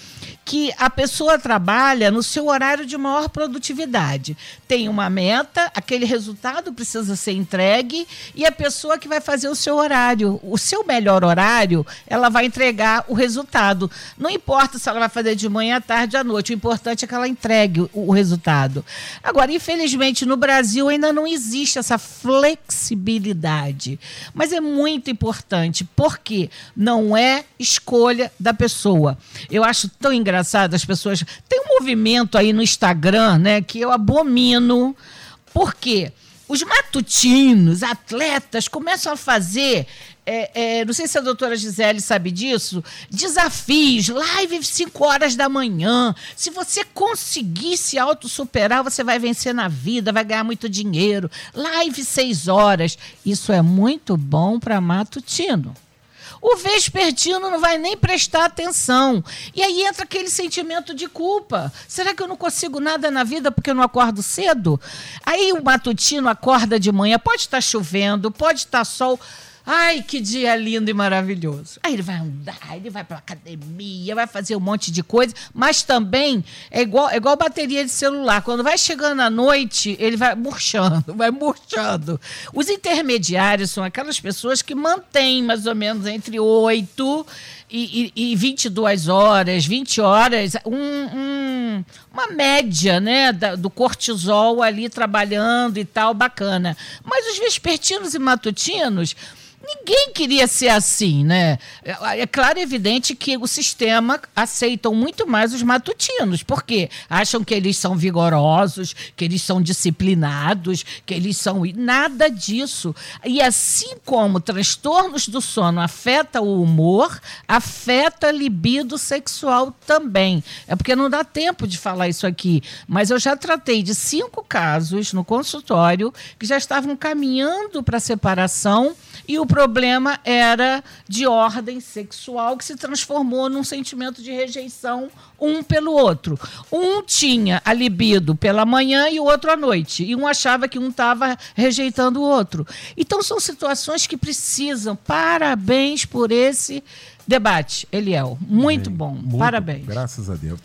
que a pessoa trabalha no seu horário de maior produtividade. Tem uma meta, aquele resultado precisa ser entregue e a pessoa que vai fazer o seu horário, o seu melhor horário, ela vai entregar o resultado. Não importa se ela vai fazer de manhã, à tarde, à noite, o importante é que ela entregue o, resultado. Agora, infelizmente, no Brasil ainda não existe essa flexibilidade, mas é muito importante porque não é escolha da pessoa. Eu acho tão engraçado as pessoas. Tem um movimento aí no Instagram, né, que eu abomino. Por quê? Os matutinos, atletas, começam a fazer. É, é, não sei se a doutora Gisele sabe disso. Desafios, live 5 horas da manhã. Se você conseguir se autossuperar, você vai vencer na vida, vai ganhar muito dinheiro. Live 6 horas. Isso é muito bom para matutino o vespertino não vai nem prestar atenção. E aí entra aquele sentimento de culpa. Será que eu não consigo nada na vida porque eu não acordo cedo? Aí o matutino acorda de manhã, pode estar chovendo, pode estar sol. Ai, que dia lindo e maravilhoso. Aí ele vai andar, ele vai para academia, vai fazer um monte de coisa, mas também é igual, é igual bateria de celular. Quando vai chegando à noite, ele vai murchando, vai murchando. Os intermediários são aquelas pessoas que mantêm mais ou menos entre 8 e, e, e 22 horas, 20 horas, um, um, uma média né, da, do cortisol ali trabalhando e tal, bacana. Mas os vespertinos e matutinos Ninguém queria ser assim, né? É, é claro e evidente que o sistema aceitam muito mais os matutinos, porque acham que eles são vigorosos, que eles são disciplinados, que eles são. Nada disso. E assim como transtornos do sono afeta o humor, afeta a libido sexual também. É porque não dá tempo de falar isso aqui, mas eu já tratei de cinco casos no consultório que já estavam caminhando para separação e o problema era de ordem sexual que se transformou num sentimento de rejeição um pelo outro. Um tinha a libido pela manhã e o outro à noite, e um achava que um estava rejeitando o outro. Então são situações que precisam. Parabéns por esse debate, Eliel. Muito Bem, bom. Muito, Parabéns. Graças a Deus.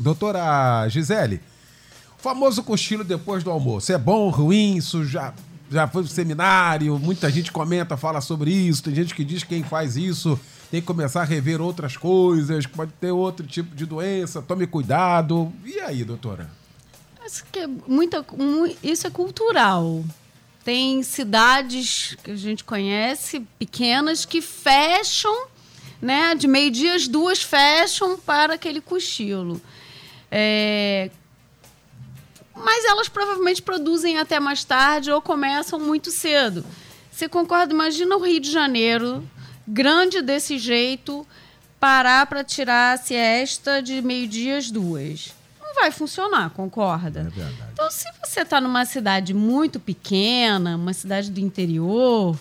Doutora Gisele, famoso cochilo depois do almoço. É bom, ruim? Isso já foi pro seminário, muita gente comenta, fala sobre isso, tem gente que diz que quem faz isso tem que começar a rever outras coisas, pode ter outro tipo de doença, tome cuidado. E aí, doutora? Acho que é muita, isso é cultural. Tem cidades que a gente conhece, pequenas, que fecham, né? De meio-dia, as duas fecham para aquele cochilo. É, mas elas provavelmente produzem até mais tarde ou começam muito cedo. Você concorda? Imagina o Rio de Janeiro, grande desse jeito, parar para tirar a siesta de meio-dia às duas. Não vai funcionar, concorda? É então, se você está numa cidade muito pequena, uma cidade do interior,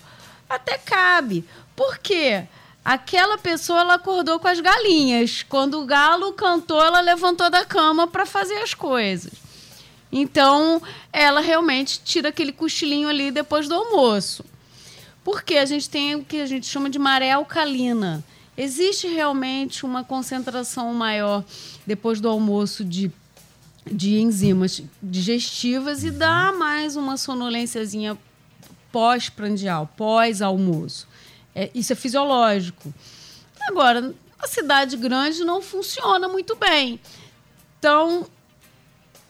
até cabe. Por quê? Aquela pessoa ela acordou com as galinhas. Quando o galo cantou, ela levantou da cama para fazer as coisas. Então, ela realmente tira aquele cochilinho ali depois do almoço. Porque a gente tem o que a gente chama de maré alcalina. Existe realmente uma concentração maior depois do almoço de, de enzimas digestivas e dá mais uma sonolênciazinha pós-prandial, pós-almoço. É, isso é fisiológico. Agora, a cidade grande não funciona muito bem. Então,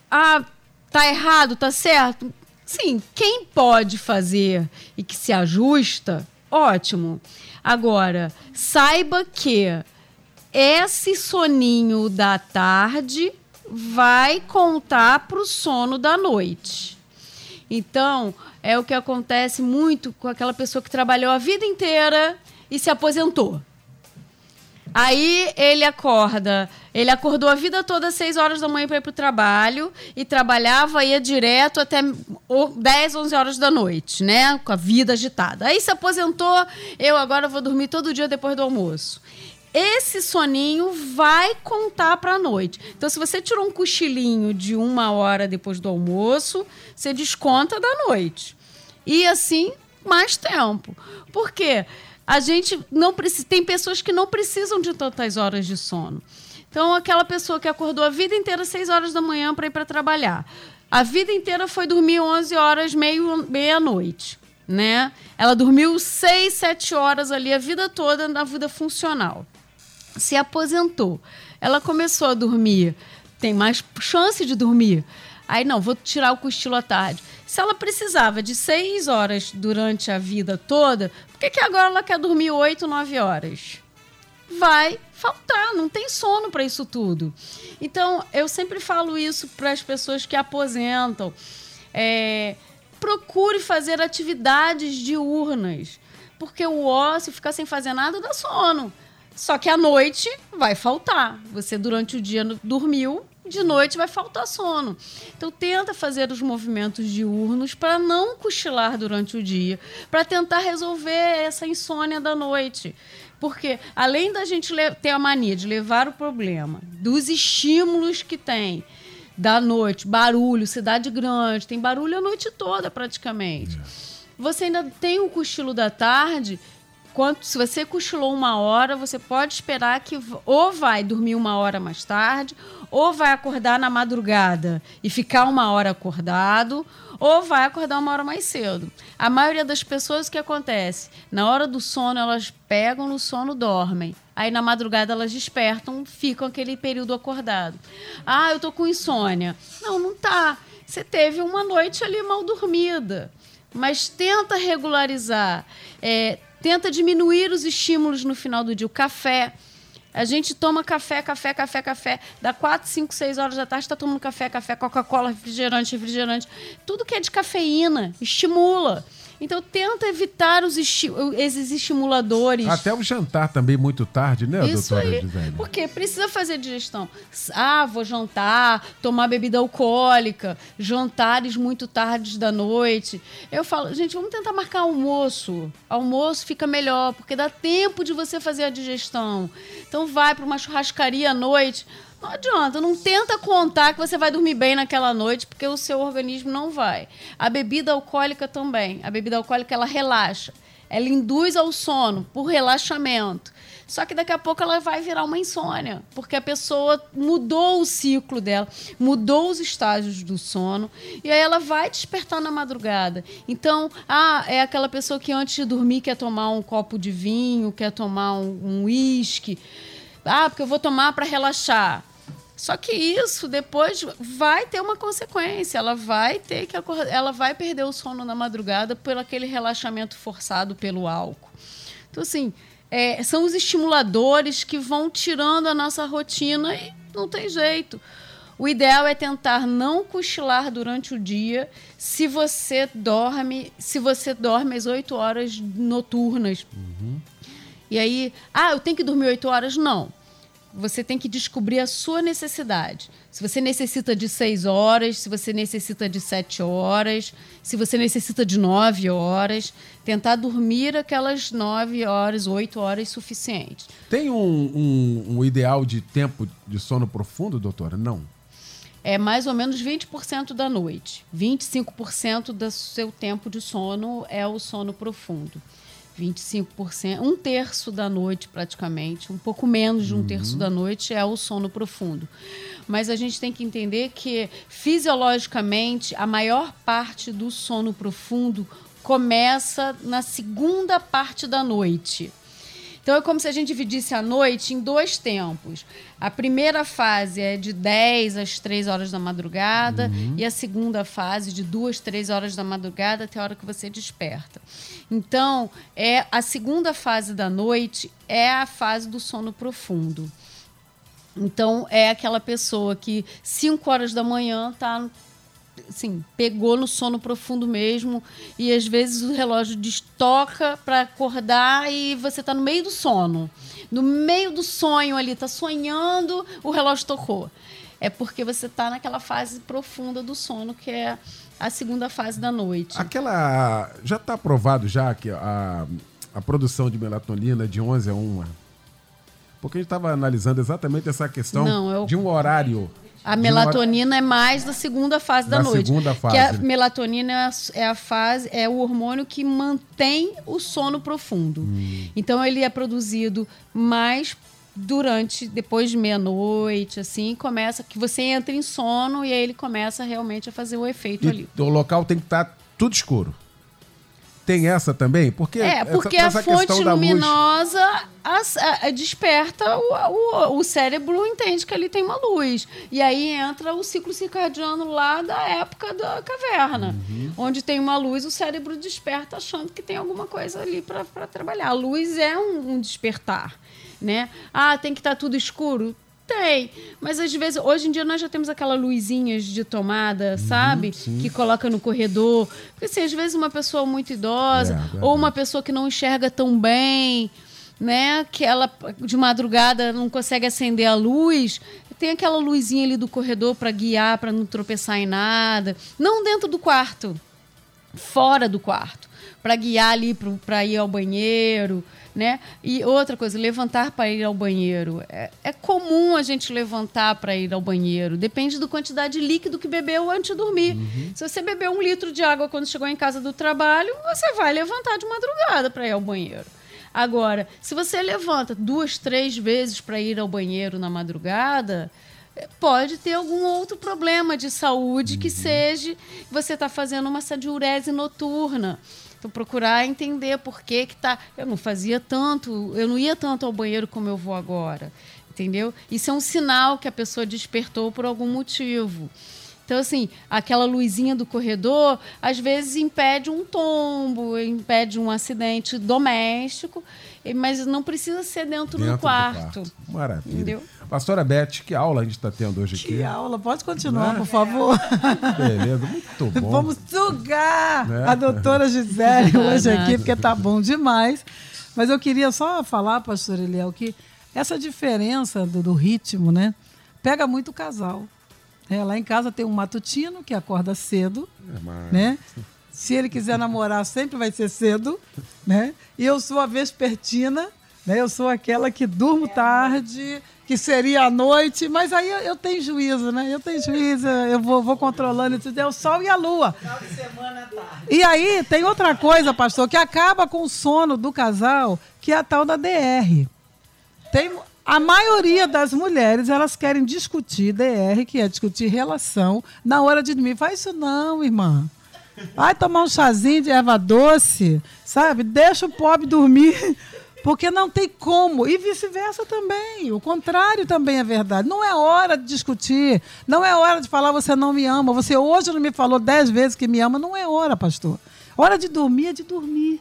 a Tá errado, tá certo? Sim, quem pode fazer e que se ajusta, ótimo. Agora, saiba que esse soninho da tarde vai contar para o sono da noite. Então, é o que acontece muito com aquela pessoa que trabalhou a vida inteira e se aposentou. Aí ele acorda, ele acordou a vida toda às 6 horas da manhã para ir para o trabalho e trabalhava, ia direto até 10, 11 horas da noite, né? Com a vida agitada. Aí se aposentou, eu agora vou dormir todo dia depois do almoço. Esse soninho vai contar para a noite. Então, se você tirou um cochilinho de uma hora depois do almoço, você desconta da noite. E assim, mais tempo. Por quê? A gente não precisa. Tem pessoas que não precisam de tantas horas de sono. Então, aquela pessoa que acordou a vida inteira às 6 horas da manhã para ir para trabalhar. A vida inteira foi dormir 11 horas, meia-noite. Né? Ela dormiu 6, 7 horas ali a vida toda na vida funcional. Se aposentou. Ela começou a dormir. Tem mais chance de dormir. Aí, não, vou tirar o cochilo à tarde. Se ela precisava de seis horas durante a vida toda, por que, que agora ela quer dormir oito, nove horas? Vai faltar, não tem sono para isso tudo. Então, eu sempre falo isso para as pessoas que aposentam. É, procure fazer atividades diurnas, porque o ócio, ficar sem fazer nada, dá sono. Só que à noite vai faltar. Você, durante o dia, dormiu, de noite vai faltar sono. Então tenta fazer os movimentos diurnos para não cochilar durante o dia, para tentar resolver essa insônia da noite. Porque além da gente ter a mania de levar o problema dos estímulos que tem da noite, barulho, cidade grande, tem barulho a noite toda praticamente. Você ainda tem o cochilo da tarde Quanto, se você cochilou uma hora, você pode esperar que ou vai dormir uma hora mais tarde, ou vai acordar na madrugada e ficar uma hora acordado, ou vai acordar uma hora mais cedo. A maioria das pessoas, o que acontece? Na hora do sono, elas pegam no sono, dormem. Aí na madrugada elas despertam, ficam aquele período acordado. Ah, eu tô com insônia. Não, não tá. Você teve uma noite ali mal dormida. Mas tenta regularizar. É, Tenta diminuir os estímulos no final do dia. O café. A gente toma café, café, café, café. Da 4, 5, 6 horas da tarde está tomando café, café, Coca-Cola, refrigerante, refrigerante. Tudo que é de cafeína estimula. Então tenta evitar os esti esses estimuladores. Até o jantar também muito tarde, né, Isso doutora aí. Gisele? Porque precisa fazer digestão. Ah, vou jantar, tomar bebida alcoólica, jantares muito tardes da noite. Eu falo, gente, vamos tentar marcar almoço. Almoço fica melhor, porque dá tempo de você fazer a digestão. Então vai para uma churrascaria à noite não adianta, não tenta contar que você vai dormir bem naquela noite, porque o seu organismo não vai. A bebida alcoólica também. A bebida alcoólica ela relaxa. Ela induz ao sono por relaxamento. Só que daqui a pouco ela vai virar uma insônia, porque a pessoa mudou o ciclo dela, mudou os estágios do sono, e aí ela vai despertar na madrugada. Então, ah, é aquela pessoa que antes de dormir quer tomar um copo de vinho, quer tomar um uísque. Ah, porque eu vou tomar para relaxar. Só que isso depois vai ter uma consequência. Ela vai ter que acordar, ela vai perder o sono na madrugada por aquele relaxamento forçado pelo álcool. Então, assim, é, são os estimuladores que vão tirando a nossa rotina e não tem jeito. O ideal é tentar não cochilar durante o dia se você dorme, se você dorme às 8 horas noturnas. Uhum. E aí, ah, eu tenho que dormir 8 horas? Não você tem que descobrir a sua necessidade. Se você necessita de seis horas, se você necessita de sete horas, se você necessita de nove horas, tentar dormir aquelas nove horas, oito horas suficientes. Tem um, um, um ideal de tempo de sono profundo, doutora? Não. É mais ou menos 20% da noite. 25% do seu tempo de sono é o sono profundo. 25%, um terço da noite praticamente, um pouco menos de um uhum. terço da noite é o sono profundo. Mas a gente tem que entender que fisiologicamente a maior parte do sono profundo começa na segunda parte da noite. Então é como se a gente dividisse a noite em dois tempos. A primeira fase é de 10 às 3 horas da madrugada uhum. e a segunda fase de 2, 3 horas da madrugada até a hora que você desperta. Então, é a segunda fase da noite é a fase do sono profundo. Então, é aquela pessoa que 5 horas da manhã tá assim, pegou no sono profundo mesmo e às vezes o relógio destoca para acordar e você está no meio do sono. No meio do sonho ali, está sonhando, o relógio tocou. É porque você está naquela fase profunda do sono, que é a segunda fase da noite. Aquela. Já está aprovado já que a, a produção de melatonina de 11 a 1 porque a gente estava analisando exatamente essa questão Não, eu... de um horário a melatonina é mais da segunda fase da, da noite. Segunda fase. Que a melatonina é a fase, é o hormônio que mantém o sono profundo. Hum. Então ele é produzido mais durante depois de meia-noite, assim, começa que você entra em sono e aí ele começa realmente a fazer o efeito e ali. O local tem que estar tá tudo escuro. Tem essa também? Porque é, porque essa, a fonte luminosa luz... a, a, desperta o, o, o, cérebro entende que ali tem uma luz. E aí entra o ciclo circadiano lá da época da caverna. Uhum. Onde tem uma luz, o cérebro desperta achando que tem alguma coisa ali para trabalhar. A luz é um, um despertar. Né? Ah, tem que estar tá tudo escuro? Tem. Mas às vezes, hoje em dia nós já temos aquelas luzinhas de tomada, uhum, sabe? Sim. Que coloca no corredor. Porque assim, às vezes uma pessoa muito idosa, é, ou uma pessoa que não enxerga tão bem, né? Que ela de madrugada não consegue acender a luz. Tem aquela luzinha ali do corredor para guiar, para não tropeçar em nada. Não dentro do quarto, fora do quarto. Para guiar ali para ir ao banheiro né? E outra coisa, levantar para ir ao banheiro. É, é comum a gente levantar para ir ao banheiro. Depende da quantidade de líquido que bebeu antes de dormir. Uhum. Se você bebeu um litro de água quando chegou em casa do trabalho, você vai levantar de madrugada para ir ao banheiro. Agora, se você levanta duas, três vezes para ir ao banheiro na madrugada, pode ter algum outro problema de saúde uhum. que seja você está fazendo uma diurese noturna. Então, procurar entender por que que tá... Eu não fazia tanto, eu não ia tanto ao banheiro como eu vou agora, entendeu? Isso é um sinal que a pessoa despertou por algum motivo. Então, assim, aquela luzinha do corredor, às vezes impede um tombo, impede um acidente doméstico, mas não precisa ser dentro, dentro do, quarto. do quarto. Maravilha. Entendeu? Pastora Beth, que aula a gente está tendo hoje aqui? Que aula, pode continuar, né? por favor. Beleza, muito bom. Vamos sugar né? a doutora Gisele hoje aqui, porque tá bom demais. Mas eu queria só falar, pastor Eliel, que essa diferença do, do ritmo, né? Pega muito o casal. É, lá em casa tem um matutino que acorda cedo, é né? Se ele quiser namorar, sempre vai ser cedo, né? E eu sou a vespertina, né? Eu sou aquela que durmo tarde, que seria à noite, mas aí eu, tenho juízo, né? Eu tenho juízo, eu vou, vou controlando isso, é o sol e a lua. E aí tem outra coisa, pastor, que acaba com o sono do casal, que é a tal da DR. Tem, a maioria das mulheres, elas querem discutir DR, que é discutir relação, na hora de dormir. Faz isso não, irmã. Vai tomar um chazinho de erva doce, sabe? Deixa o pobre dormir, porque não tem como. E vice-versa também. O contrário também é verdade. Não é hora de discutir. Não é hora de falar você não me ama. Você hoje não me falou dez vezes que me ama. Não é hora, pastor. Hora de dormir é de dormir.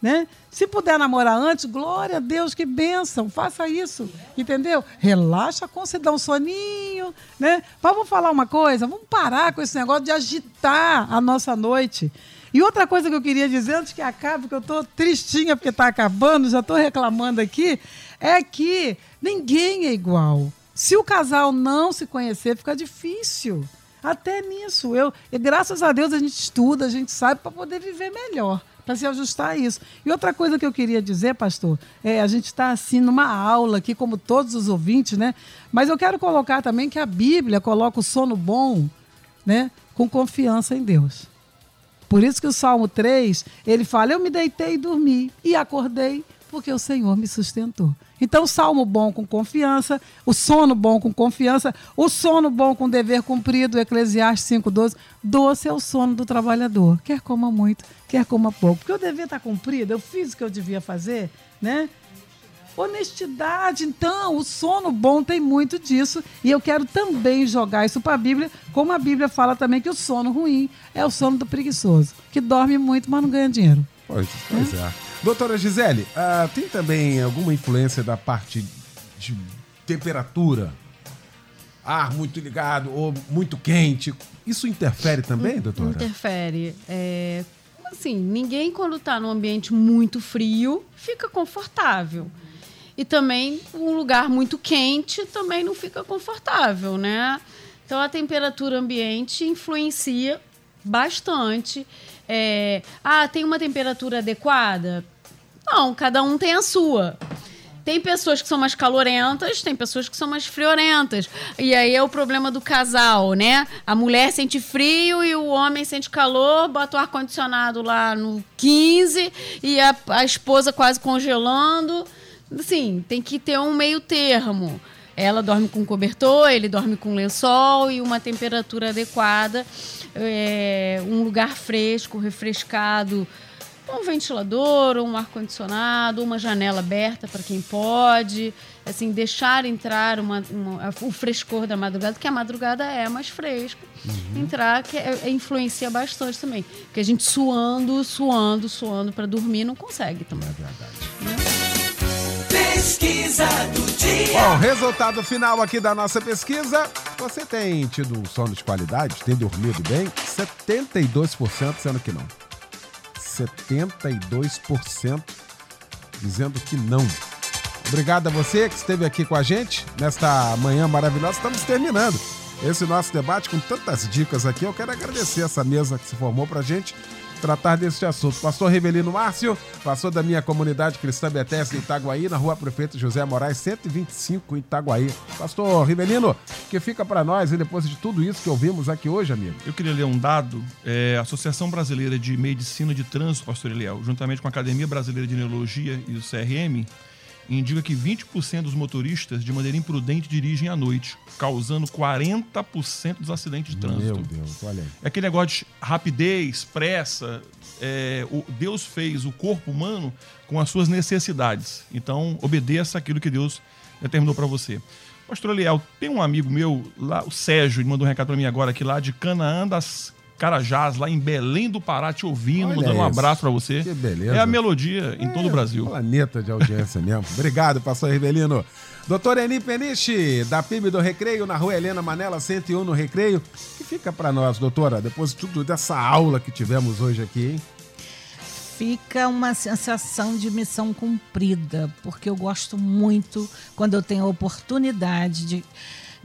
Né? Se puder namorar antes, glória a Deus, que bênção, faça isso, entendeu? Relaxa você dá um soninho, né? Vamos falar uma coisa, vamos parar com esse negócio de agitar a nossa noite. E outra coisa que eu queria dizer antes que acabe, porque eu estou tristinha porque está acabando, já estou reclamando aqui, é que ninguém é igual. Se o casal não se conhecer, fica difícil. Até nisso. Eu, graças a Deus a gente estuda, a gente sabe para poder viver melhor para se ajustar a isso. E outra coisa que eu queria dizer, pastor, é a gente está assim numa aula aqui, como todos os ouvintes, né? Mas eu quero colocar também que a Bíblia coloca o sono bom, né, com confiança em Deus. Por isso que o Salmo 3, ele fala: Eu me deitei e dormi, e acordei, porque o Senhor me sustentou. Então, salmo bom com confiança, o sono bom com confiança, o sono bom com dever cumprido, Eclesiastes 5,12. Doce é o sono do trabalhador, quer coma muito, quer coma pouco. Porque o dever está cumprido, eu fiz o que eu devia fazer, né? Honestidade, então, o sono bom tem muito disso. E eu quero também jogar isso para a Bíblia, como a Bíblia fala também que o sono ruim é o sono do preguiçoso, que dorme muito, mas não ganha dinheiro. Pois, pois é. é. Doutora Gisele, uh, tem também alguma influência da parte de temperatura ar muito ligado ou muito quente. Isso interfere também, doutora? Interfere. É, assim, ninguém quando está num ambiente muito frio fica confortável. E também um lugar muito quente também não fica confortável, né? Então a temperatura ambiente influencia bastante. É, ah, tem uma temperatura adequada? Não, cada um tem a sua. Tem pessoas que são mais calorentas, tem pessoas que são mais friorentas. E aí é o problema do casal, né? A mulher sente frio e o homem sente calor, bota o ar-condicionado lá no 15 e a, a esposa quase congelando. Assim, tem que ter um meio termo. Ela dorme com cobertor, ele dorme com lençol e uma temperatura adequada, é, um lugar fresco, refrescado, um ventilador, um ar-condicionado, uma janela aberta para quem pode, assim, deixar entrar uma, uma, o frescor da madrugada, que a madrugada é mais fresca, uhum. entrar, que é, é, influencia bastante também. Porque a gente suando, suando, suando para dormir não consegue também. É verdade. Né? Pesquisa do dia. Bom, resultado final aqui da nossa pesquisa. Você tem tido um sono de qualidade? Tem dormido bem? 72% sendo que não. 72% dizendo que não. Obrigado a você que esteve aqui com a gente nesta manhã maravilhosa. Estamos terminando esse nosso debate com tantas dicas aqui. Eu quero agradecer essa mesa que se formou para a gente tratar desse assunto. Pastor Rivelino Márcio, pastor da minha comunidade cristã Betesda em Itaguaí, na rua Prefeito José Moraes, 125 em Itaguaí. Pastor Rivelino, que fica para nós e depois de tudo isso que ouvimos aqui hoje, amigo? Eu queria ler um dado. É, a Associação Brasileira de Medicina de Trânsito, pastor Eliel, juntamente com a Academia Brasileira de Neurologia e o CRM, indica que 20% dos motoristas, de maneira imprudente, dirigem à noite, causando 40% dos acidentes de trânsito. Meu Deus, olha aí. É aquele negócio de rapidez, pressa. É, o, Deus fez o corpo humano com as suas necessidades. Então, obedeça aquilo que Deus determinou para você. Pastor Eliel, tem um amigo meu, lá, o Sérgio, ele mandou um recado para mim agora aqui lá de Canaã das Carajás, lá em Belém do Pará, te ouvindo, Olha mandando isso. um abraço para você. Que beleza. É a melodia em é, todo o Brasil. Planeta de audiência mesmo. Obrigado, pastor Rivelino. Doutor Eni Peniche, da PIB do Recreio, na rua Helena Manela, 101 no Recreio. que fica para nós, doutora, depois de tudo dessa aula que tivemos hoje aqui, hein? Fica uma sensação de missão cumprida, porque eu gosto muito quando eu tenho a oportunidade de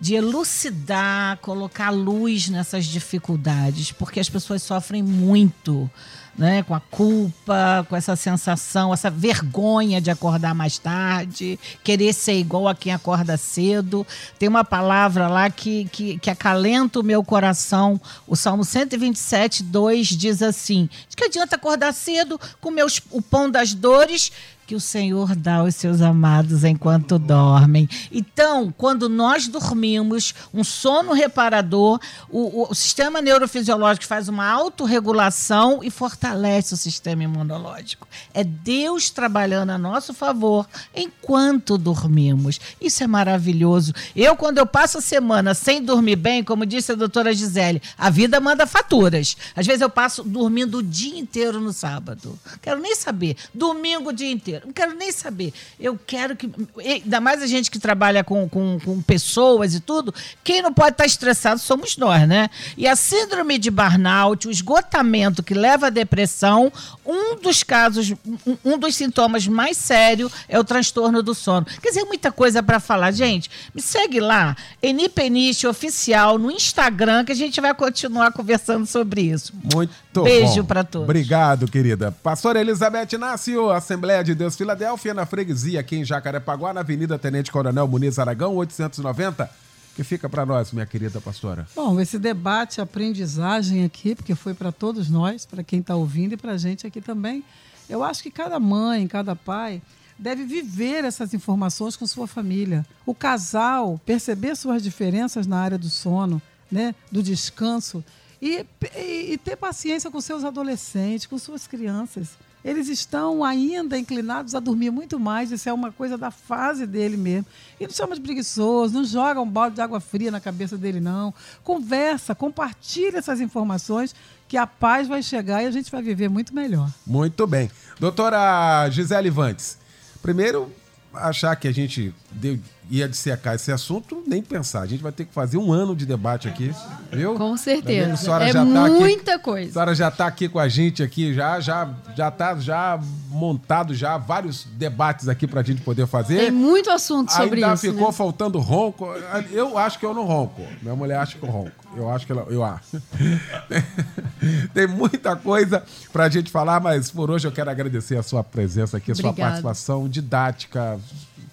de elucidar, colocar luz nessas dificuldades, porque as pessoas sofrem muito. Né, com a culpa, com essa sensação, essa vergonha de acordar mais tarde, querer ser igual a quem acorda cedo. Tem uma palavra lá que, que, que acalenta o meu coração. O Salmo 127, 2 diz assim: de que adianta acordar cedo, os, o pão das dores que o Senhor dá aos seus amados enquanto dormem. Então, quando nós dormimos, um sono reparador, o, o sistema neurofisiológico faz uma autorregulação e fortalece o sistema imunológico. É Deus trabalhando a nosso favor enquanto dormimos. Isso é maravilhoso. Eu, quando eu passo a semana sem dormir bem, como disse a doutora Gisele, a vida manda faturas. Às vezes eu passo dormindo o dia inteiro no sábado. Quero nem saber. Domingo o dia inteiro. Não quero nem saber. Eu quero que. Ainda mais a gente que trabalha com, com, com pessoas e tudo, quem não pode estar estressado somos nós, né? E a síndrome de burnout, o esgotamento que leva à depressão, um dos casos, um, um dos sintomas mais sérios é o transtorno do sono. Quer dizer, muita coisa para falar. Gente, me segue lá, Enipeniche Oficial, no Instagram, que a gente vai continuar conversando sobre isso. Muito Beijo para todos. Obrigado, querida. Pastora Elizabeth Inácio, Assembleia de Deus Filadélfia, na freguesia aqui em Jacarepaguá, na Avenida Tenente Coronel Muniz Aragão, 890. Que fica para nós, minha querida pastora? Bom, esse debate, aprendizagem aqui, porque foi para todos nós, para quem está ouvindo e para a gente aqui também. Eu acho que cada mãe, cada pai deve viver essas informações com sua família. O casal perceber suas diferenças na área do sono, né, do descanso e, e, e ter paciência com seus adolescentes, com suas crianças eles estão ainda inclinados a dormir muito mais. Isso é uma coisa da fase dele mesmo. E não chama de preguiçoso, não joga um balde de água fria na cabeça dele, não. Conversa, compartilha essas informações que a paz vai chegar e a gente vai viver muito melhor. Muito bem. Doutora Gisele Vantes, primeiro, achar que a gente de, ia dissecar esse assunto, nem pensar. A gente vai ter que fazer um ano de debate aqui, viu? Com A certeza. senhora É já tá aqui- muita A coisa. senhora já está aqui com a gente aqui, já já já tá já montado já vários debates aqui para a gente poder fazer. Tem muito assunto sobre Ainda isso. ficou né? faltando ronco. Eu acho que eu não ronco. Minha mulher acha que eu ronco. Eu acho que ela. Eu acho. Tem muita coisa pra gente falar, mas por hoje eu quero agradecer a sua presença aqui, a sua Obrigada. participação didática,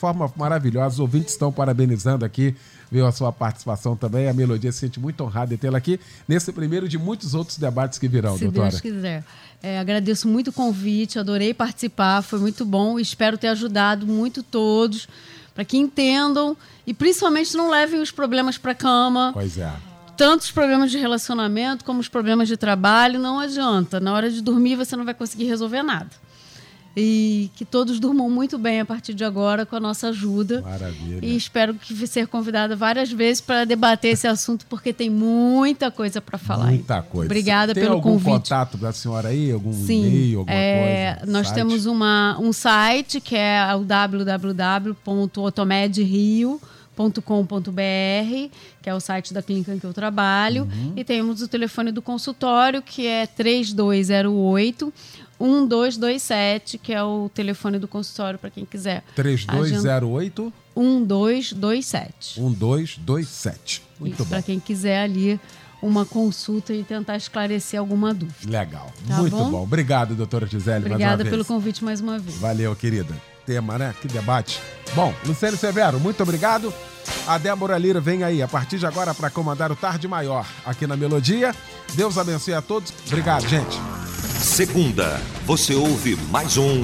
forma maravilhosa. Os ouvintes estão parabenizando aqui. Viu a sua participação também. A Melodia se sente muito honrada de tê-la aqui nesse primeiro de muitos outros debates que virão, Se doutora. Deus quiser. É, agradeço muito o convite, adorei participar, foi muito bom. Espero ter ajudado muito todos para que entendam e principalmente não levem os problemas para cama. Pois é. Tanto os problemas de relacionamento como os problemas de trabalho, não adianta. Na hora de dormir você não vai conseguir resolver nada. E que todos durmam muito bem a partir de agora com a nossa ajuda. Maravilha. E espero que ser convidada várias vezes para debater esse assunto, porque tem muita coisa para falar. Muita coisa. Obrigada Tem pelo algum convite. contato da senhora aí? Algum Sim, e-mail, alguma é, coisa? nós Site? temos uma, um site que é o www.otomedrio.com.br, que é o site da clínica em que eu trabalho, Uhum. e temos o telefone do consultório, que é 3208 1227, que é o telefone do consultório para quem quiser. agenda- 3208 1227. 1227. Muito Isso, bom. para quem quiser ali uma consulta e tentar esclarecer alguma dúvida. Legal. Tá Muito bom? bom? Obrigado, doutora Gisele, Obrigada pelo convite mais uma vez. Valeu, querida. Tema, né? Que debate. Bom, Luciano Severo, muito obrigado. A Débora Lira vem aí a partir de agora para comandar o Tarde Maior aqui na Melodia. Deus abençoe a todos. Obrigado, gente. Segunda, você ouve mais um.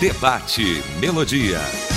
Debate Melodia.